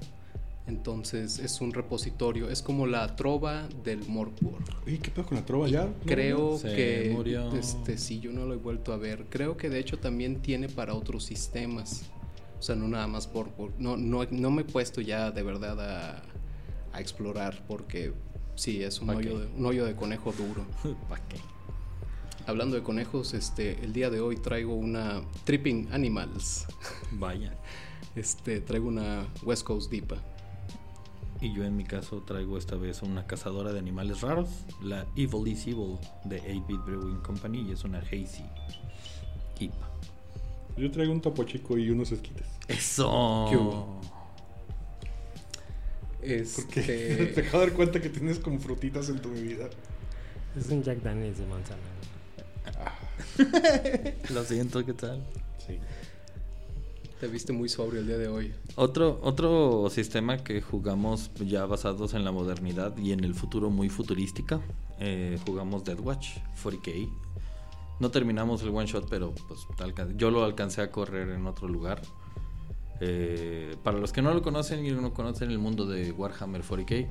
Entonces es un repositorio, es como la trova del Morgborg. Oye, ¿qué pedo con la trova ya? Creo Se que murió. este sí, yo no lo he vuelto a ver. Creo que de hecho también tiene para otros sistemas. O sea, no nada más por, por- no, no, no me he puesto ya de verdad a, a explorar porque sí, es un ¿Pa' hoyo, de, un hoyo de conejo duro. ¿Para qué? Hablando de conejos, este, el día de hoy traigo una Tripping Animals. Vaya. Este, traigo una West Coast Dipa. Y yo en mi caso traigo esta vez una cazadora de animales raros, la Evil is Evil de 8-Bit Brewing Company y es una Hazy IPA. Yo traigo un topo chico y unos esquites. ¡Eso! ¿Qué hubo? Porque Este, te acabo de dar cuenta que tienes como frutitas en tu bebida. Es un Jack Daniels de manzana. Lo siento, ¿qué tal? Sí. te viste muy sobrio el día de hoy. Otro, otro sistema que jugamos ya basados en la modernidad y en el futuro muy futurística, eh, jugamos Dead Watch 40K. No terminamos el one shot, pero pues yo lo alcancé a correr en otro lugar. Eh, para los que no lo conocen y no conocen el mundo de Warhammer 40K,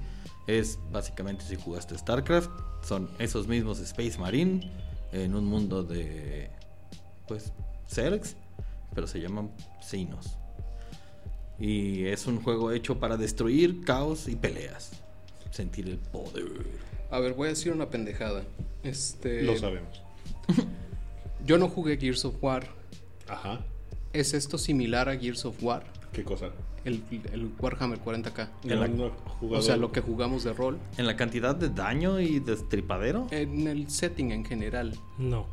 es básicamente si jugaste StarCraft, son esos mismos Space Marine en un mundo de pues Zergs, pero se llaman Sinos. Y es un juego hecho para destruir caos y peleas. Sentir el poder. A ver, voy a decir una pendejada. Este, Lo sabemos. Yo no jugué Gears of War. Ajá. ¿Es esto similar a Gears of War? ¿Qué cosa? El, el Warhammer 40k. En la- No, no O sea, lo que jugamos de rol. En la cantidad de daño y destripadero. En el setting en general. No.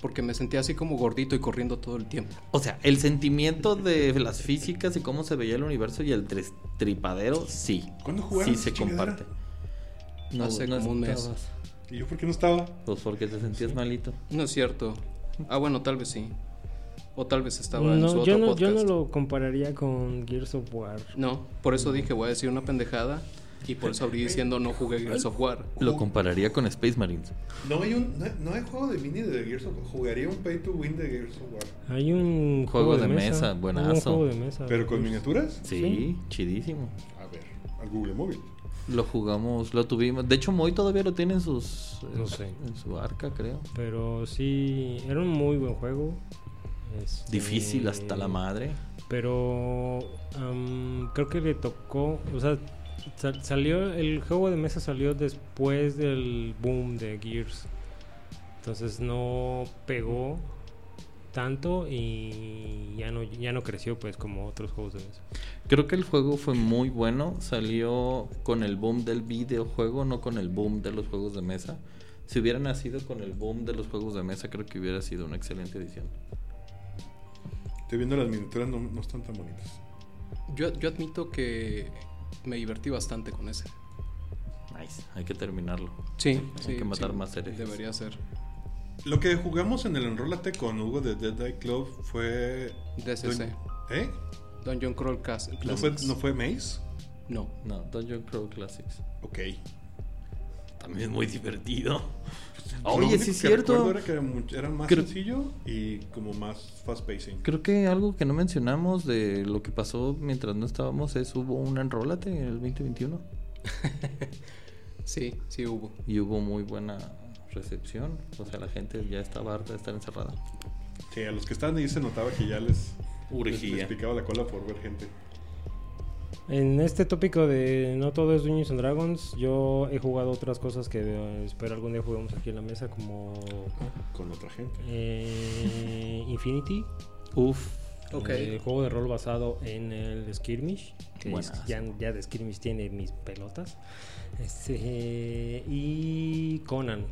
Porque me sentía así como gordito y corriendo todo el tiempo. O sea, el sentimiento de las físicas y cómo se veía el universo y el destripadero, sí. ¿Cuándo jugaron Sí se esa chingadera? comparte. Hace como un mes. estabas. ¿Y yo por qué no estaba? Pues porque te sentías malito. No es cierto. Ah, bueno, tal vez sí. O tal vez estaba en su No, otro yo, no, yo podcast. no lo compararía con Gears of War. No, por eso dije voy a decir una pendejada. Y por eso abrí diciendo no jugué Gears of War. Lo compararía con Space Marines. No hay, un, no, hay- no hay juego de mini de Gears of War. Jugaría un pay to win de Gears of War. Hay un Juego de mesa, mesa, buenazo. Un juego de mesa. ¿Pero con miniaturas? Sí, chidísimo. A ver, al Google Móvil. Lo jugamos, lo tuvimos. De hecho, Moy todavía lo tiene en sus. No en- sé. En su arca, creo. Pero sí, era un muy buen juego. Este, Difícil hasta la madre. Pero creo que le tocó, o sea, sal- salió, el juego de mesa salió después del boom de Gears. Entonces no pegó tanto y ya no, ya no creció pues como otros juegos de mesa. Creo que el juego fue muy bueno. Salió con el boom del videojuego, no con el boom de los juegos de mesa. Si hubiera nacido con el boom de los juegos de mesa, creo que hubiera sido una excelente edición. Estoy viendo las miniaturas, no, no están tan bonitas. Yo, yo admito que me divertí bastante con ese. Nice. Hay que terminarlo. Sí, Hay que matar más herejes. Debería ser. Lo que jugamos en el Enrólate con Hugo de Dead Eye Club fue. DCC. ¿Eh? Dungeon Crawl Cas- ¿No fue, Classics. ¿No fue Maze? No. No, Dungeon Crow Classics. Ok. También muy divertido. Lo Oye, único sí es que cierto. Era que era, mucho- era más Creo- sencillo y como más fast pacing. Creo que algo que no mencionamos de lo que pasó mientras no estábamos es hubo un enrólate en el 2021 Sí, sí hubo. y hubo muy buena recepción. O sea, la gente ya estaba harta de estar encerrada. Sí, a los que estaban ahí se notaba que ya les, les, les picaba la cola por ver gente. En este tópico de no todo es Dungeons and Dragons, yo he jugado otras cosas que eh, espero algún día juguemos aquí en la mesa como Con otra gente. eh, Infinity. Uf. Ok. El juego de rol basado en el Skirmish. Que ya, ya de Skirmish tiene mis pelotas. Este, y Conan,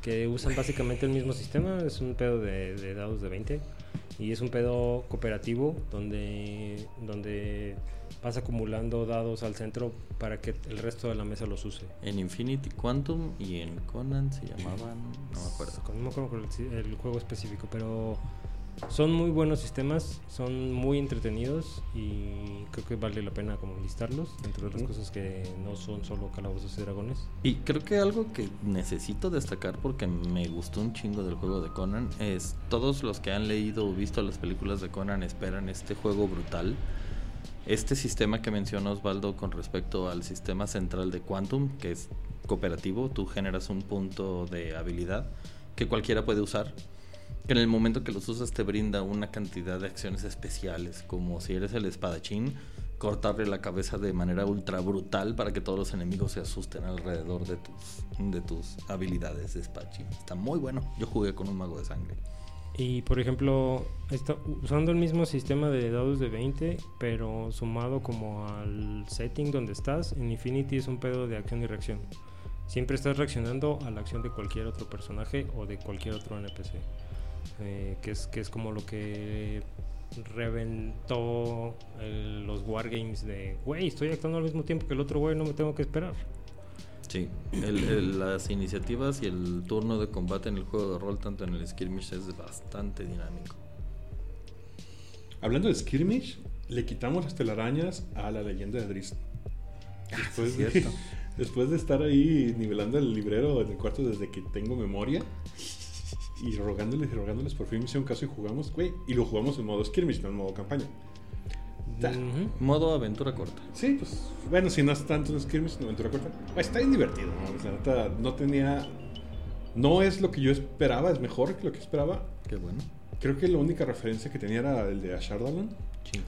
que usan básicamente el mismo sistema. Es un pedo de, de dados de 20. Y es un pedo cooperativo donde, donde vas acumulando dados al centro para que el resto de la mesa los use. En Infinity Quantum y en Conan se llamaban. No me acuerdo. No me acuerdo el, juego específico, pero son muy buenos sistemas, son muy entretenidos y creo que vale la pena como listarlos, entre otras Ujú. cosas que no son solo calabozos y dragones. Y creo que algo que necesito destacar porque me gustó un chingo del juego de Conan es todos los que han leído o visto las películas de Conan esperan este juego brutal. Este sistema que menciona Osvaldo con respecto al sistema central de Quantum, que es cooperativo, tú generas un punto de habilidad que cualquiera puede usar. En el momento que los usas te brinda una cantidad de acciones especiales, como si eres el espadachín, cortarle la cabeza de manera ultra brutal para que todos los enemigos se asusten alrededor de tus, de tus habilidades de espadachín. Está muy bueno. Yo jugué con un mago de sangre. Y por ejemplo, está usando el mismo sistema de dados de 20, pero sumado como al setting donde estás, en Infinity es un pedo de acción y reacción. Siempre estás reaccionando a la acción de cualquier otro personaje o de cualquier otro NPC. eh, que, es, que es como lo que reventó el- los wargames de, güey, estoy actuando al mismo tiempo que el otro güey, no me tengo que esperar. Sí, el- el- las iniciativas y el turno de combate en el juego de rol, tanto en el skirmish, es bastante dinámico. Hablando de Skirmish, le quitamos las telarañas a la leyenda de Drizzt. Después, de, después de estar ahí nivelando el librero en el cuarto desde que tengo memoria y rogándoles y rogándoles, por fin me hicieron caso y jugamos, güey. Y lo jugamos en modo Skirmish, no en modo campaña. Modo aventura corta. Sí, pues bueno, si no es tanto un skirmish, una aventura corta. Está bien divertido, ¿no? La neta, no tenía. No es lo que yo esperaba, es mejor que lo que esperaba. Qué bueno. Creo que la única referencia que tenía era el de Ashardalon. Sí.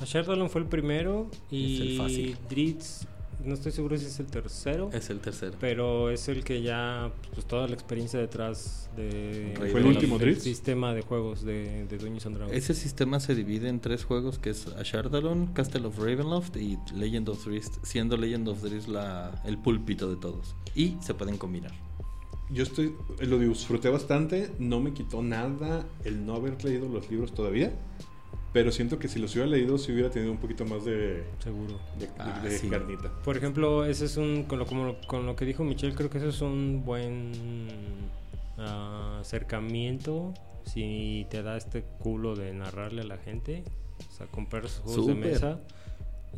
Ashardalon fue el primero Es y el fácil. Dritz, no estoy seguro si es el tercero. Es el tercero. Pero es el que ya, pues toda la experiencia detrás de... ¿Fue el último del sistema de juegos de, de Dungeons and Dragons. Ese sistema se divide en tres juegos que es Ashardalon, Castle of Ravenloft y Legend of Drizzt, siendo Legend of Drizzt la, el púlpito de todos. Y se pueden combinar. Yo estoy, lo disfruté bastante, no me quitó nada el no haber leído los libros todavía, pero siento que si los hubiera leído, si hubiera tenido un poquito más de, Seguro. de, Ah, de sí. carnita. Por ejemplo, ese es un, con lo, como, con lo que dijo Michelle, creo que eso es un buen ah, acercamiento si te da este culo de narrarle a la gente. O sea, comprar esos juegos de mesa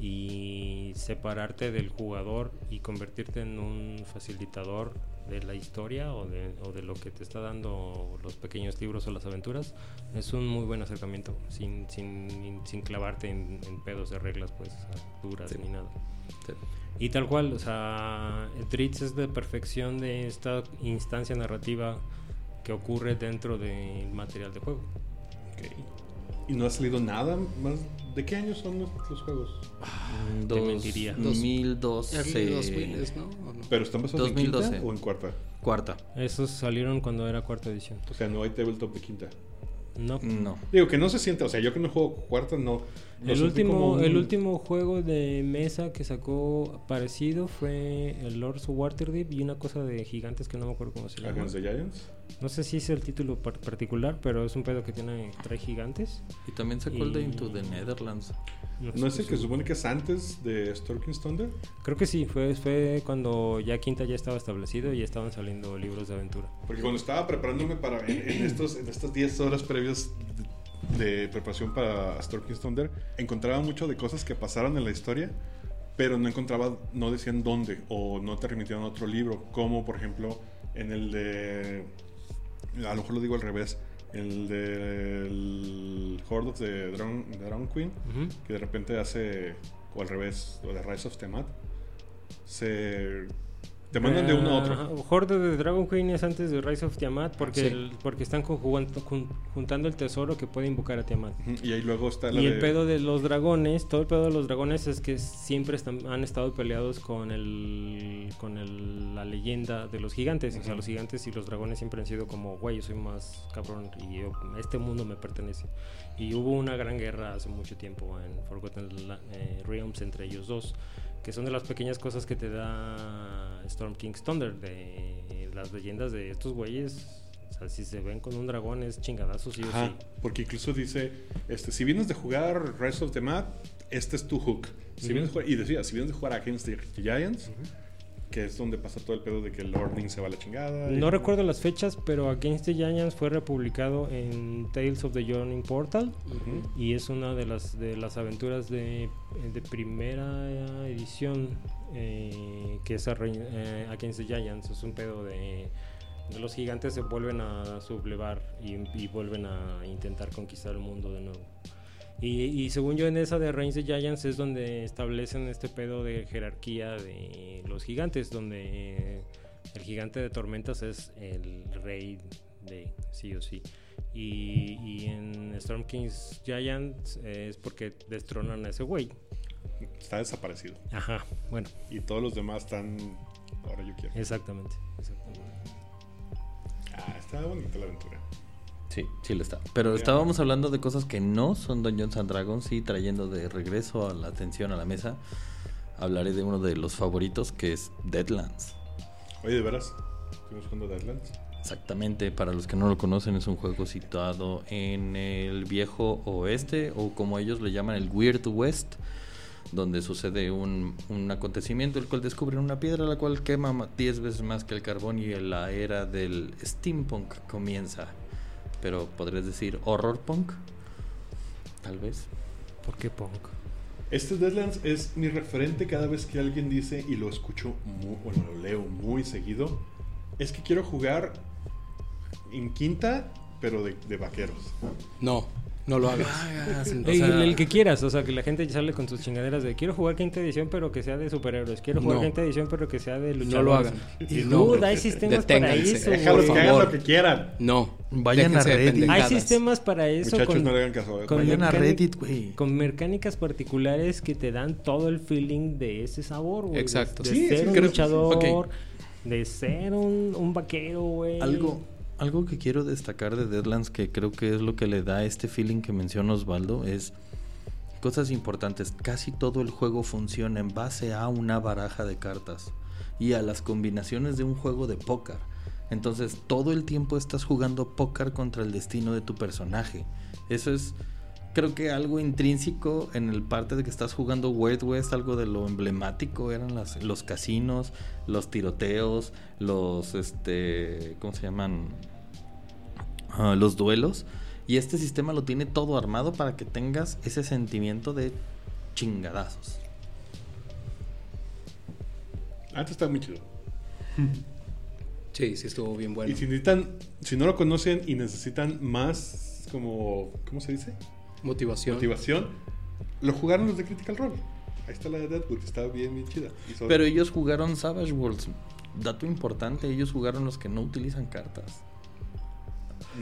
y separarte del jugador y convertirte en un facilitador de la historia o de, o de lo que te está dando los pequeños libros o las aventuras es un muy buen acercamiento sin, sin, sin clavarte en, en pedos de reglas pues duras Sí. ni nada Sí. y tal cual, o sea, Dritz es de perfección de esta instancia narrativa que ocurre dentro del material de juego. Ok. ¿Y no ha salido nada más? ¿De qué años son los, los juegos? Te mentiría. 2012. Early 2000, ¿no? ¿O no? ¿Pero están basados en 2012. quinta o en cuarta? Cuarta. Esos salieron cuando era cuarta edición. O sea, no hay tabletop de quinta. No. No. Digo que no se siente, o sea, yo que no juego cuarta, no. El último, un- el último juego de mesa que sacó parecido fue el Lords of Waterdeep y una cosa de gigantes que no me acuerdo cómo se llama. Giants. No sé si es el título par- particular, pero es un pedo que tiene trae gigantes. Y también sacó el de Y- Into the Netherlands. ¿No estoy es el que se supone que es antes de Storking's Thunder? Creo que sí, fue, fue cuando ya Quinta ya estaba establecido y ya estaban saliendo libros de aventura. Porque cuando estaba preparándome para en, en estos, en estas 10 horas previas de, de preparación para Storking's Thunder, encontraba mucho de cosas que pasaron en la historia, pero no encontraba, no decían dónde, o no te remitían a otro libro, como por ejemplo en el de, a lo mejor lo digo al revés, el del Horde of the Drown, Drown Queen, que de repente hace, o al revés, o de Rise of Temat, se... Te mandan de uno a otro. Horde de Dragon Queen es antes de Rise of Tiamat porque, Sí. el- porque están conjugando- jun- juntando el tesoro que puede invocar a Tiamat. Y ahí luego está la Y el de- pedo de los dragones, todo el pedo de los dragones es que siempre están- han estado peleados con el con el- la leyenda de los gigantes. O sea, los gigantes y los dragones siempre han sido como, güey, yo soy más cabrón y yo- este mundo me pertenece. Y hubo una gran guerra hace mucho tiempo en Forgotten eh, Realms entre ellos dos, que son de las pequeñas cosas que te da Storm King's Thunder, de las leyendas de estos güeyes. O sea, si se ven con un dragón es chingadazo, sí o Ajá, sí. porque incluso dice, este, si vienes de jugar Rise of the Map, este es tu hook. Si Ujú. vienes de jugar- y decía, si vienes de jugar Against the Giants, que es donde pasa todo el pedo de que el se va a la chingada. No y- recuerdo las fechas, pero Against the Giants fue republicado en Tales of the Journey Portal y es una de las de las aventuras de, de primera edición eh, que es eh, Against the Giants. Es un pedo de, de los gigantes se vuelven a sublevar y, y vuelven a intentar conquistar el mundo de nuevo. Y, y según yo en esa de Reigns the Giants es donde establecen este pedo de jerarquía de los gigantes, donde el gigante de tormentas es el rey de sí o sí. Y, y en Storm King's Giants es porque destronan a ese güey. Está desaparecido. Ajá, bueno, Y todos los demás están... Ahora yo quiero. exactamente. exactamente. Ah, está bonita la aventura. Sí, sí lo está. Pero Ya. estábamos hablando de cosas que no son Dungeons and Dragons y trayendo de regreso a la atención a la mesa, hablaré de uno de los favoritos que es Deadlands. Oye, ¿de veras? ¿Estuvimos jugando Deadlands? Exactamente, para los que no lo conocen, es un juego situado en el viejo oeste o como ellos le llaman el Weird West, donde sucede un, un acontecimiento el cual descubren una piedra la cual quema 10 veces más que el carbón y la era del steampunk comienza. Pero podrías decir horror punk, tal vez. ¿Por qué punk? Este Deadlands es mi referente cada vez que alguien dice, y lo escucho, mu- bueno, lo leo muy seguido, es que quiero jugar en quinta, pero de, de vaqueros. No, no lo hagas. O El, sea- el que quieras, o sea, que la gente sale con sus chingaderas de quiero jugar quinta edición pero que sea de superhéroes, quiero jugar No. quinta edición pero que sea de luchadores. No lo hagan. Y No. dude, hay sistemas para eso. Déjalos que hagan lo que quieran. No. Vayan déjense a Reddit. Hay sistemas para eso Muchachos, con, no le hagan caso. ¿eh? con Vayan a Reddit, güey. con mecánicas particulares que te dan todo el feeling de ese sabor, güey. de- Exacto. De, Sí, ser un creo- luchador, de ser un, un vaquero, güey. Algo, algo que quiero destacar de Deadlands, que creo que es lo que le da este feeling que menciona Osvaldo, es cosas importantes. Casi todo el juego funciona en base a una baraja de cartas y a las combinaciones de un juego de póker. Entonces todo el tiempo estás jugando póker contra el destino de tu personaje. Eso es, creo que algo intrínseco en el parte de que estás jugando Wild West, algo de lo emblemático eran las, los casinos, los tiroteos, los, este, ¿cómo se llaman? Ah, los duelos. Y este sistema lo tiene todo armado para que tengas ese sentimiento de chingadazos. Antes estaba muy chido. Sí, sí estuvo bien bueno. Y si necesitan, si no lo conocen y necesitan más, como, ¿cómo se dice? Motivación. Motivación, lo jugaron los de Critical Role. Ahí está la de Deadwood, está bien, bien chida. Pero ellos jugaron Savage Worlds. Dato importante, ellos jugaron los que no utilizan cartas.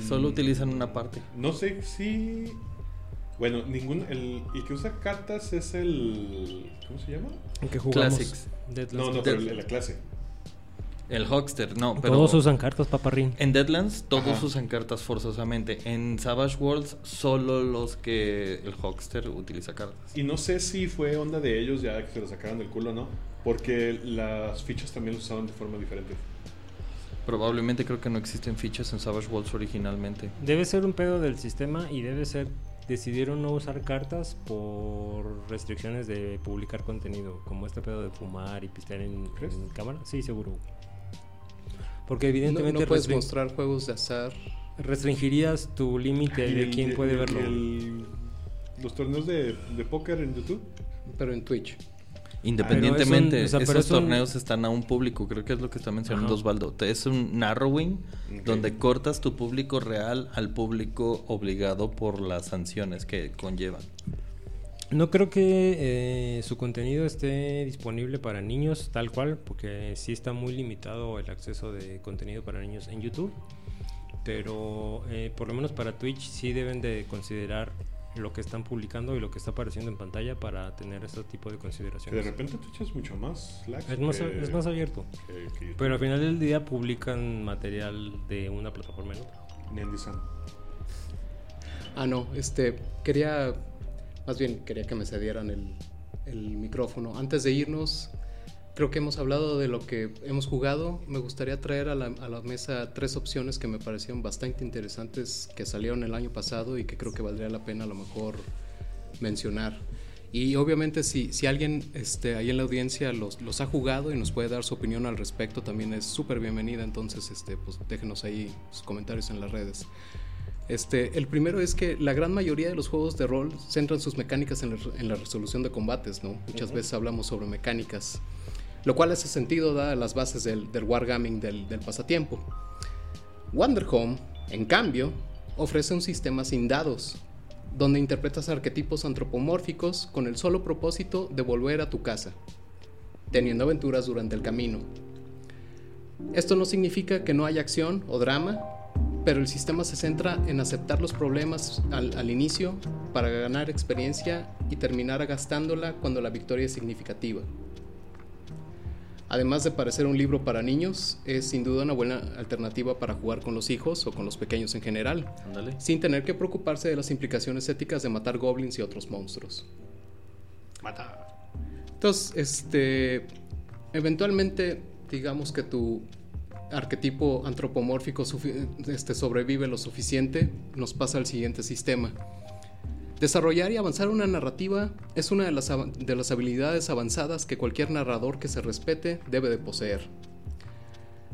Solo utilizan una parte. No sé si. Bueno, ningún. El, el que usa cartas es el. ¿Cómo se llama? ¿En qué jugamos? Classics. No, no, pero el- la clase. El Hogster, no, pero... Todos usan cartas, paparrín. En Deadlands todos Ajá. usan cartas forzosamente. En Savage Worlds solo los que el Hogster utiliza cartas. Y no sé si fue onda de ellos ya que se lo sacaron del culo o no. Porque las fichas también lo usaban de forma diferente. Probablemente creo que no existen fichas en Savage Worlds originalmente. Debe ser un pedo del sistema y debe ser. Decidieron no usar cartas por restricciones de publicar contenido, como este pedo de fumar y pistear en, ¿Crees? en cámara. Sí, seguro. Porque evidentemente no puedes mostrar juegos de azar. restringirías tu límite de el- quién puede y- verlo. el- los torneos de, de póker en YouTube. pero en Twitch. Independientemente, Pero es un- o sea, pero esos es un- torneos están a un público, creo que es lo que está mencionando Ajá. Osvaldo. Te- Es un narrowing donde cortas tu público real al público obligado por las sanciones que conllevan. No creo que eh, su contenido esté disponible para niños tal cual, porque sí está muy limitado el acceso de contenido para niños en YouTube. Pero eh, por lo menos para Twitch sí deben de considerar lo que están publicando y lo que está apareciendo en pantalla para tener este tipo de Que de consideraciones. repente Twitch es mucho más lax. Es más, que- es más abierto. que- que YouTube. Pero al final del día publican material de una plataforma en otra. Ah, no, este, quería, más bien quería que me cedieran el, el micrófono. Antes de irnos, creo que hemos hablado de lo que hemos jugado. Me gustaría traer a la, a la mesa tres opciones que me parecieron bastante interesantes que salieron el año pasado y que creo que valdría la pena a lo mejor mencionar. Y obviamente si, si alguien este, ahí en la audiencia los, los ha jugado y nos puede dar su opinión al respecto, también es súper bienvenida. Entonces, este, pues déjenos ahí sus comentarios en las redes. Este, el primero es que la gran mayoría de los juegos de rol centran sus mecánicas en la, en la resolución de combates, ¿no? Muchas veces hablamos sobre mecánicas, lo cual hace sentido dadas las bases del, del wargaming del, del pasatiempo. Wanderhome, en cambio, ofrece un sistema sin dados, donde interpretas arquetipos antropomórficos con el solo propósito de volver a tu casa, teniendo aventuras durante el camino. Esto no significa que no haya acción o drama, pero el sistema se centra en aceptar los problemas al, al inicio para ganar experiencia y terminar gastándola cuando la victoria es significativa. Además de parecer un libro para niños, es sin duda una buena alternativa para jugar con los hijos o con los pequeños en general, sin tener que preocuparse de las implicaciones éticas de matar goblins y otros monstruos. Mata. Entonces, este, eventualmente, digamos que tu arquetipo antropomórfico este, sobrevive lo suficiente, nos pasa al siguiente sistema. Desarrollar y avanzar una narrativa es una de las, de las habilidades avanzadas que cualquier narrador que se respete debe de poseer.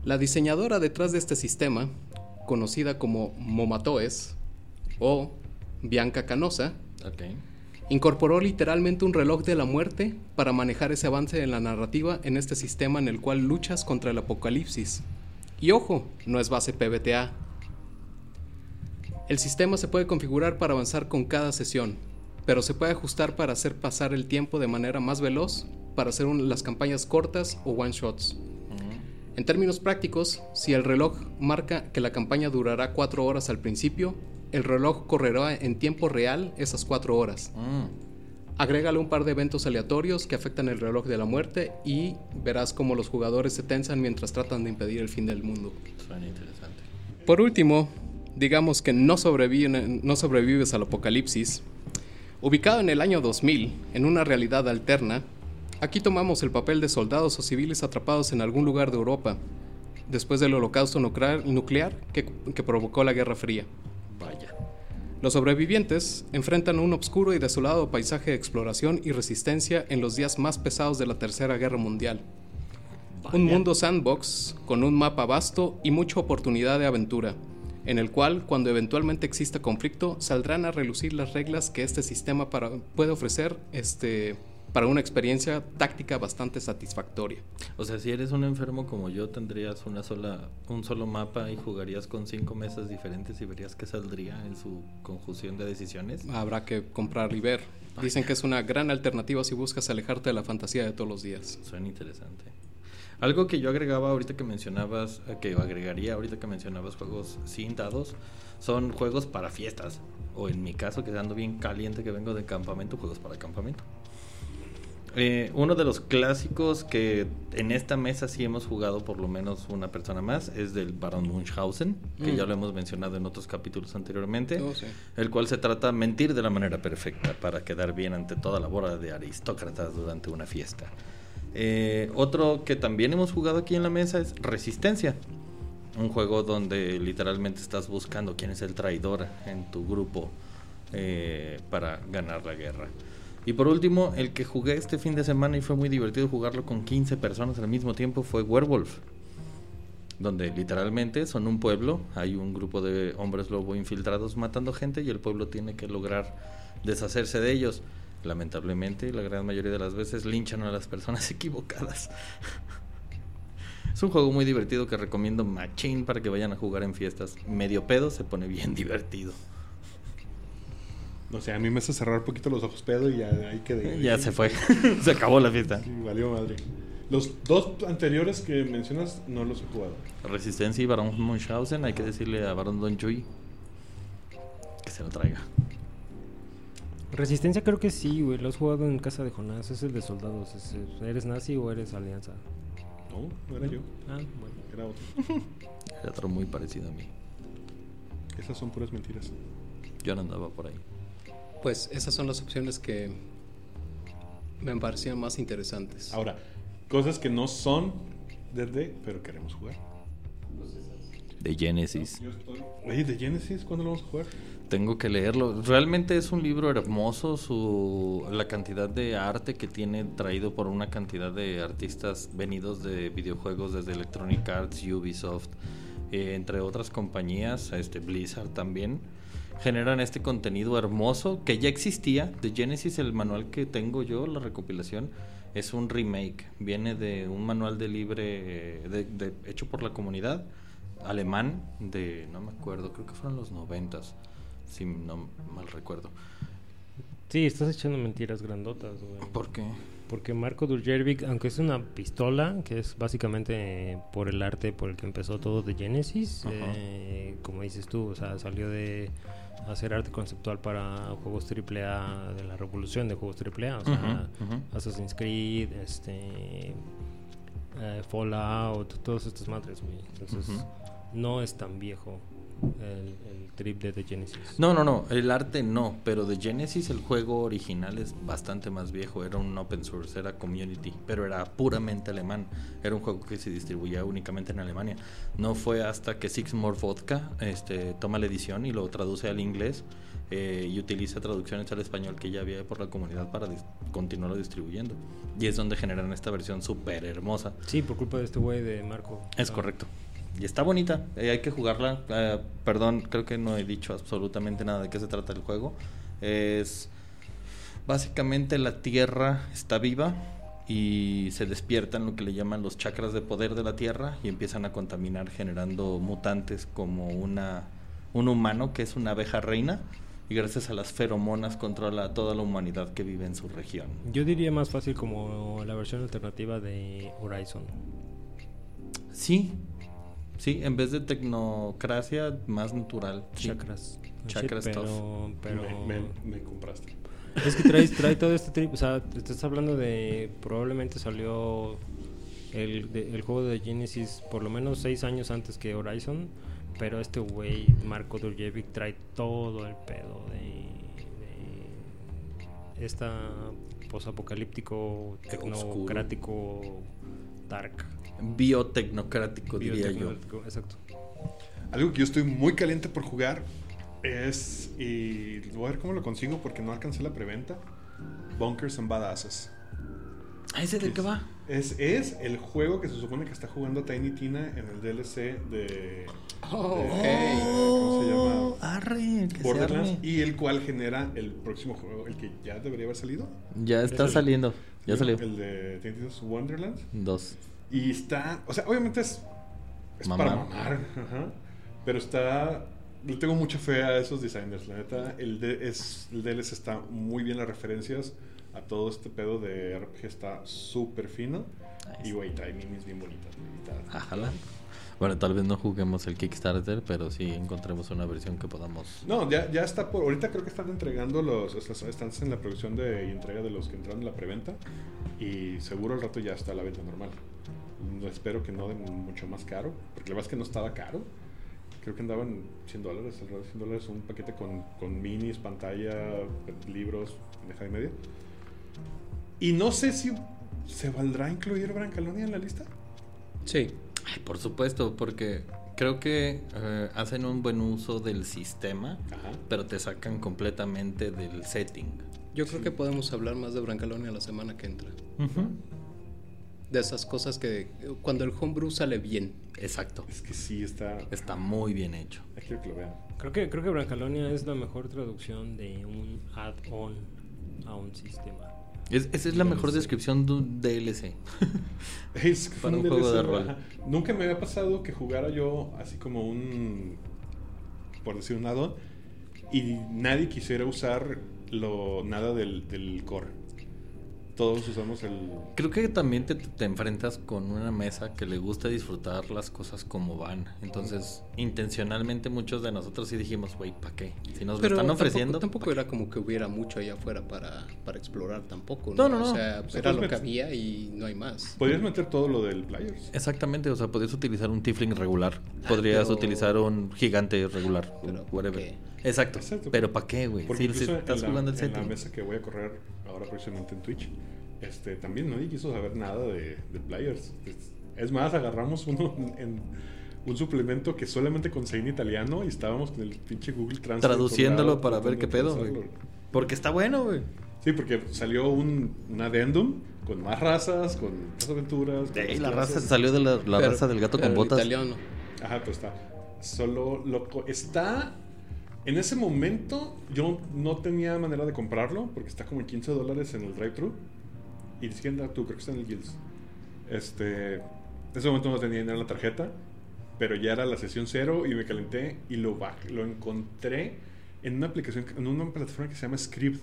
La diseñadora detrás de este sistema, conocida como Momatoes o Bianca Canosa. Incorporó literalmente un reloj de la muerte para manejar ese avance en la narrativa en este sistema en el cual luchas contra el apocalipsis. Y ojo, no es base PBTA. El sistema se puede configurar para avanzar con cada sesión, pero se puede ajustar para hacer pasar el tiempo de manera más veloz, para hacer un- las campañas cortas o one shots. En términos prácticos, si el reloj marca que la campaña durará 4 horas al principio, el reloj correrá en tiempo real esas 4 horas. Mm. Agrégale un par de eventos aleatorios que afectan el reloj de la muerte y verás cómo los jugadores se tensan mientras tratan de impedir el fin del mundo. Suena interesante. Por último, digamos que no, sobreviven- no sobrevives al apocalipsis. Ubicado en el año 2000, en una realidad alterna, aquí tomamos el papel de soldados o civiles atrapados en algún lugar de Europa, después del holocausto nuclear, que, que provocó la Guerra Fría. Vaya. Los sobrevivientes enfrentan un oscuro y desolado paisaje de exploración y resistencia en los días más pesados de la Tercera Guerra Mundial. Un mundo sandbox con un mapa vasto y mucha oportunidad de aventura, en el cual, cuando eventualmente exista conflicto, saldrán a relucir las reglas que este sistema para- puede ofrecer este, para una experiencia táctica bastante satisfactoria. O sea, si eres un enfermo como yo, tendrías una sola, un solo mapa y jugarías con cinco mesas diferentes y verías qué saldría en su conjunción de decisiones. Habrá que comprar y ver. Dicen que es una gran alternativa si buscas alejarte de la fantasía de todos los días. Suena interesante. Algo que yo agregaba ahorita que mencionabas, eh, que agregaría ahorita que mencionabas juegos sin dados, son juegos para fiestas. O en mi caso, que ando bien caliente que vengo de campamento, juegos para campamento. Eh, uno de los clásicos que en esta mesa sí hemos jugado por lo menos una persona más es del Baron Munchausen, que Mm. ya lo hemos mencionado en otros capítulos anteriormente, Oh, sí. el cual se trata mentir de la manera perfecta para quedar bien ante toda la bola de aristócratas durante una fiesta. Eh, otro que también hemos jugado aquí en la mesa es Resistencia, un juego donde literalmente estás buscando quién es el traidor en tu grupo eh, para ganar la guerra. Y por último, el que jugué este fin de semana y fue muy divertido jugarlo con 15 personas al mismo tiempo fue Werewolf. Donde literalmente son un pueblo, hay un grupo de hombres lobo infiltrados matando gente y el pueblo tiene que lograr deshacerse de ellos. Lamentablemente, la gran mayoría de las veces linchan a las personas equivocadas. Es un juego muy divertido que recomiendo machín para que vayan a jugar en fiestas. Medio pedo se pone bien divertido. O sea, a mí me hace cerrar un poquito los ojos pedo y ya ahí quedé. Ya se fue. se acabó la fiesta. Sí, valió madre. Los dos anteriores que mencionas no los he jugado. Resistencia y Barón Munchausen. Hay que decirle a Barón Don Chui que se lo traiga. Resistencia creo que sí, güey. Lo has jugado en casa de Jonás. Es el de soldados. es el- ¿Eres nazi o eres alianza? No, no era yo. Ah, bueno. Era otro. Era otro muy parecido a mí. Esas son puras mentiras. Yo no andaba por ahí. Pues esas son las opciones que me parecían más interesantes. Ahora, cosas que no son de D, pero queremos jugar. De Genesis. Oye, de Genesis, ¿cuándo lo vamos a jugar? Tengo que leerlo. Realmente es un libro hermoso. Su, la cantidad de arte que tiene traído por una cantidad de artistas venidos de videojuegos desde Electronic Arts, Ubisoft, eh, entre otras compañías, este Blizzard también, generan este contenido hermoso que ya existía. De Genesis, el manual que tengo yo, la recopilación, es un remake. Viene de un manual de libre, de- de- hecho por la comunidad alemán de, no me acuerdo, creo que fueron los noventas, si no mal recuerdo. Sí, estás echando mentiras grandotas, güey. ¿Por qué? Porque Marco Durjervik, aunque es una pistola, que es básicamente por el arte por el que empezó todo de Genesis, eh, como dices tú, o sea, salió de hacer arte conceptual para juegos AAA, de la revolución de juegos AAA, o sea, Ujú, ujú. Assassin's Creed, este, eh, Fallout, todas estas madres, güey. Entonces, no es tan viejo el, el trip de The Genesis. No, no, no, el arte no, pero de Genesis el juego original es bastante más viejo, era un open source, era community, pero era puramente alemán, era un juego que se distribuía únicamente en Alemania. No fue hasta que Six More Vodka este, toma la edición y lo traduce al inglés eh, y utiliza traducciones al español que ya había por la comunidad para dis- continuarlo distribuyendo. Y es donde generan esta versión súper hermosa. Sí, por culpa de este güey de Marco. Es Ah. correcto. Y está bonita, eh, hay que jugarla. Eh, perdón, creo que no he dicho absolutamente nada de qué se trata el juego. Es básicamente la Tierra está viva y se despiertan lo que le llaman los chakras de poder de la Tierra y empiezan a contaminar generando mutantes como una un humano que es una abeja reina y gracias a las feromonas controla a toda la humanidad que vive en su región. Yo diría más fácil como la versión alternativa de Horizon. Sí, sí, en vez de tecnocracia, más natural. sí. Chakras. Chakras Sí, pero, pero Me, me- me compraste. es que trae, trae todo este trip. O sea, te estás hablando de. Probablemente salió el, de- el juego de Genesis por lo menos seis años antes que Horizon. Pero este güey, Marco Durjevic, trae todo el pedo de. de esta posapocalíptico, tecnocrático, dark. Biotecnocrático, diría yo. Exacto. Algo que yo estoy muy caliente por jugar es. Y voy a ver cómo lo consigo porque no alcancé la preventa. Bunkers and Badasses. ¿A ese de qué va? Es, es el juego que se supone que está jugando Tiny Tina en el DLC de. Oh, de-. ¿Cómo se llama? Oh, Arre, que se Borderlands. Y el cual genera el próximo juego, el que ya debería haber salido. Ya está el- saliendo. Ya salió. El de Tiny Tina's Wonderland. Dos. Y está. O sea, obviamente es. Es Mamar. para mamar. ajá, pero está. Le tengo mucha fe a esos designers. La neta, el, de, es, el DLC está muy bien las referencias a todo este pedo de RPG. Está súper fino. Nice. Y, güey, trae minis bien bonitas. Ajala. Bueno, tal vez no juguemos el Kickstarter, pero sí encontremos una versión que podamos. No, ya, ya está por. Ahorita creo que están entregando los. Están en la producción de y entrega de los que entraron en la preventa. Y seguro al rato ya está la venta normal. Espero que no de mucho más caro. Porque la verdad es que no estaba caro. Creo que andaban 100 dólares, alrededor de 100 dólares un paquete con, con minis, pantalla, libros, deja de media. Y no sé si se valdrá incluir Brancalonia en la lista. Sí. Ay, por supuesto, porque creo que eh, hacen un buen uso del sistema, Ajá. pero te sacan completamente del setting. Yo creo que podemos hablar más de Brancalonia la semana que entra. Ujú. De esas cosas que cuando el homebrew sale bien. Exacto. Es que sí está. Está muy bien hecho. Aquí quiero que lo vean. Creo que, creo que Brancalonia es la mejor traducción de un add-on a un sistema. Es- esa es la mejor descripción de un DLC. Es que Para un DLC, juego de rol. Nunca me había pasado que jugara yo así como un, por decir un addon, y nadie quisiera usar lo nada del, del core. Todos usamos el... Creo que también te, te enfrentas con una mesa que le gusta disfrutar las cosas como van. Entonces, intencionalmente muchos de nosotros sí dijimos, güey, ¿para qué? Si nos lo están ofreciendo. Tampoco, era como que hubiera mucho allá afuera para, para explorar tampoco. No, no, no. O sea, O sea, era lo que había y no hay más. Podrías meter todo lo del Players. Exactamente, o sea, podrías utilizar un Tifling regular. Podrías pero- utilizar un gigante regular. Pero, ¿por whatever. qué? Exacto. Exacto. Pero ¿para qué, güey? Porque Si, estás en, la, jugando el en la setting. mesa que voy a correr ahora próximamente en Twitch, este, también nadie quiso saber nada de, de Players. Es, es más, agarramos uno en, un suplemento que solamente conseguí en italiano y estábamos con el pinche Google Translate. Traduciéndolo para ver qué pedo, güey. Porque está bueno, güey. Sí, porque salió un, un addendum con más razas, con más aventuras. con Ey, más la clases. raza salió de la, la Pero- raza del gato pero con en botas. italiano. Ajá, pues está. Solo loco. Está. En ese momento yo no tenía manera de comprarlo porque está como en 15 dólares en el drive-thru. Y ni siquiera tú, creo que está en el Guilds. Este. En ese momento no tenía dinero en la tarjeta. Pero ya era la sesión cero y me calenté y lo bajé, lo encontré en una aplicación, en una plataforma que se llama Script.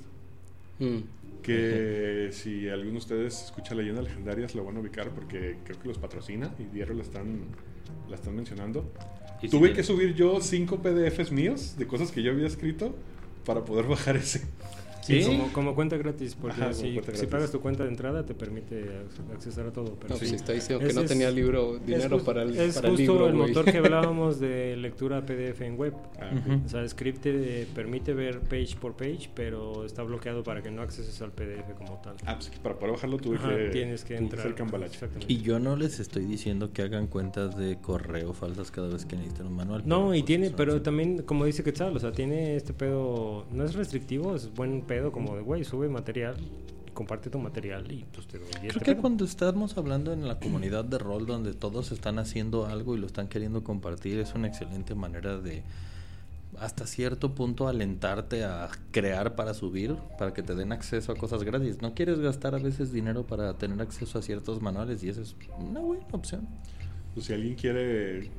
Mm. Que si alguno de ustedes escucha leyendas legendarias lo van a ubicar porque creo que los patrocina y diario la están, la están mencionando. Tuve que subir yo cinco PDFs míos de cosas que yo había escrito para poder bajar ese. Sí, ¿Sí? como, como cuenta gratis, porque Ajá, si, cuenta si gratis. pagas tu cuenta de entrada te permite ac- accesar a todo. Pero No, sí. pues está diciendo que no es- tenía libro, dinero es, para el, es para el justo libro, el motor que hablábamos de lectura PDF en web. Ah. O sea, Script te permite ver page por page, pero está bloqueado para que no acceses al PDF como tal. Ah, pues que para poder bajarlo tuve Ajá, que, tienes que entrar. hacer cambalache. Exactamente. Y yo no les estoy diciendo que hagan cuentas de correo falsas cada vez que necesiten un manual. No, y pues, tiene, pero también, como dice Quetzal, o sea, tiene este pedo, no es restrictivo, es buen pedo, como de, güey, sube material, comparte tu material y pues te doy este Creo que pedo. cuando estamos hablando en la comunidad de rol donde todos están haciendo algo y lo están queriendo compartir, es una excelente manera de hasta cierto punto alentarte a crear para subir, para que te den acceso a cosas gratis. No quieres gastar a veces dinero para tener acceso a ciertos manuales y esa es una buena opción. Pues si alguien quiere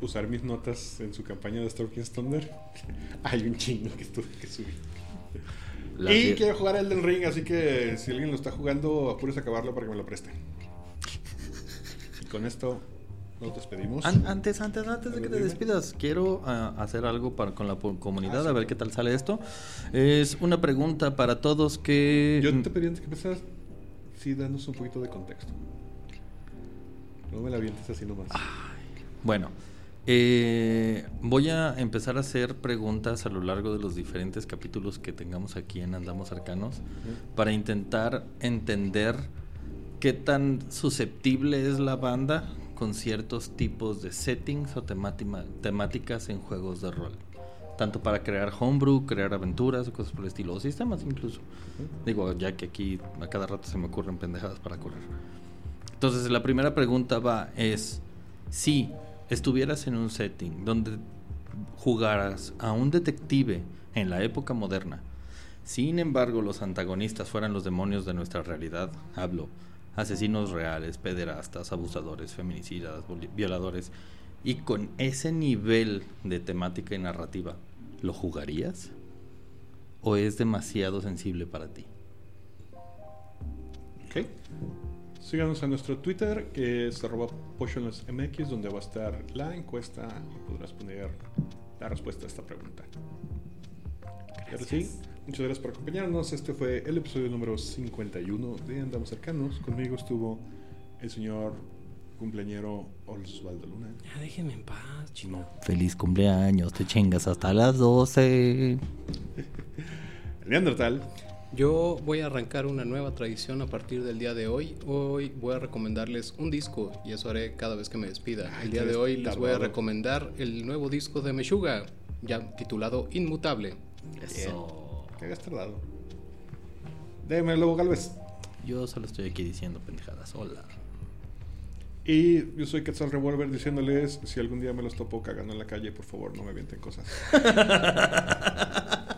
usar mis notas en su campaña de Stormking's Thunder, hay un chingo que tuve que subir. Y die- quiero jugar Elden Ring, así que si alguien lo está jugando, apúrese a acabarlo para que me lo preste. Y con esto nos despedimos. An- antes, antes, antes de que te despidas, quiero ah, hacer algo para, con la comunidad, Ah, sí, a ver qué tal sale esto. Es una pregunta para todos que... Yo te pedí antes que empezaras, sí, danos un poquito de contexto. No me la avientes así nomás. Bueno, eh, voy a empezar a hacer preguntas a lo largo de los diferentes capítulos que tengamos aquí en Andamos Arcanos para intentar entender qué tan susceptible es la banda con ciertos tipos de settings o temáticas en juegos de rol. tanto para crear homebrew, crear aventuras, cosas por el estilo, o sistemas incluso. Digo, ya que aquí a cada rato se me ocurren pendejadas para correr. Entonces, la primera pregunta va es, si estuvieras en un setting donde jugaras a un detective en la época moderna, sin embargo los antagonistas fueran los demonios de nuestra realidad, hablo, asesinos reales, pederastas, abusadores, feminicidas, violadores, y con ese nivel de temática y narrativa, ¿lo jugarías? ¿O es demasiado sensible para ti? Ok. Síganos en nuestro Twitter, que es arroba potionlessmx, donde va a estar la encuesta y podrás poner la respuesta a esta pregunta. Ahora sí, muchas gracias por acompañarnos. Este fue el episodio número 51 de Andamos Cercanos. Conmigo estuvo el señor cumpleañero Osvaldo Luna. Ya déjenme en paz, chino. Feliz cumpleaños, te chingas hasta las 12. El Neandertal. Yo voy a arrancar una nueva tradición a partir del día de hoy. Hoy voy a recomendarles un disco y eso haré cada vez que me despida. Ay, El día de hoy les voy a recomendar el nuevo disco de Meshuga, ya titulado Inmutable. Eso. Que hayas tardado. Déjame Lobo Galvez. Yo solo estoy aquí diciendo pendejadas. Hola. Y yo soy Quetzal Revolver diciéndoles, si algún día me los topo cagando en la calle, por favor no me avienten cosas.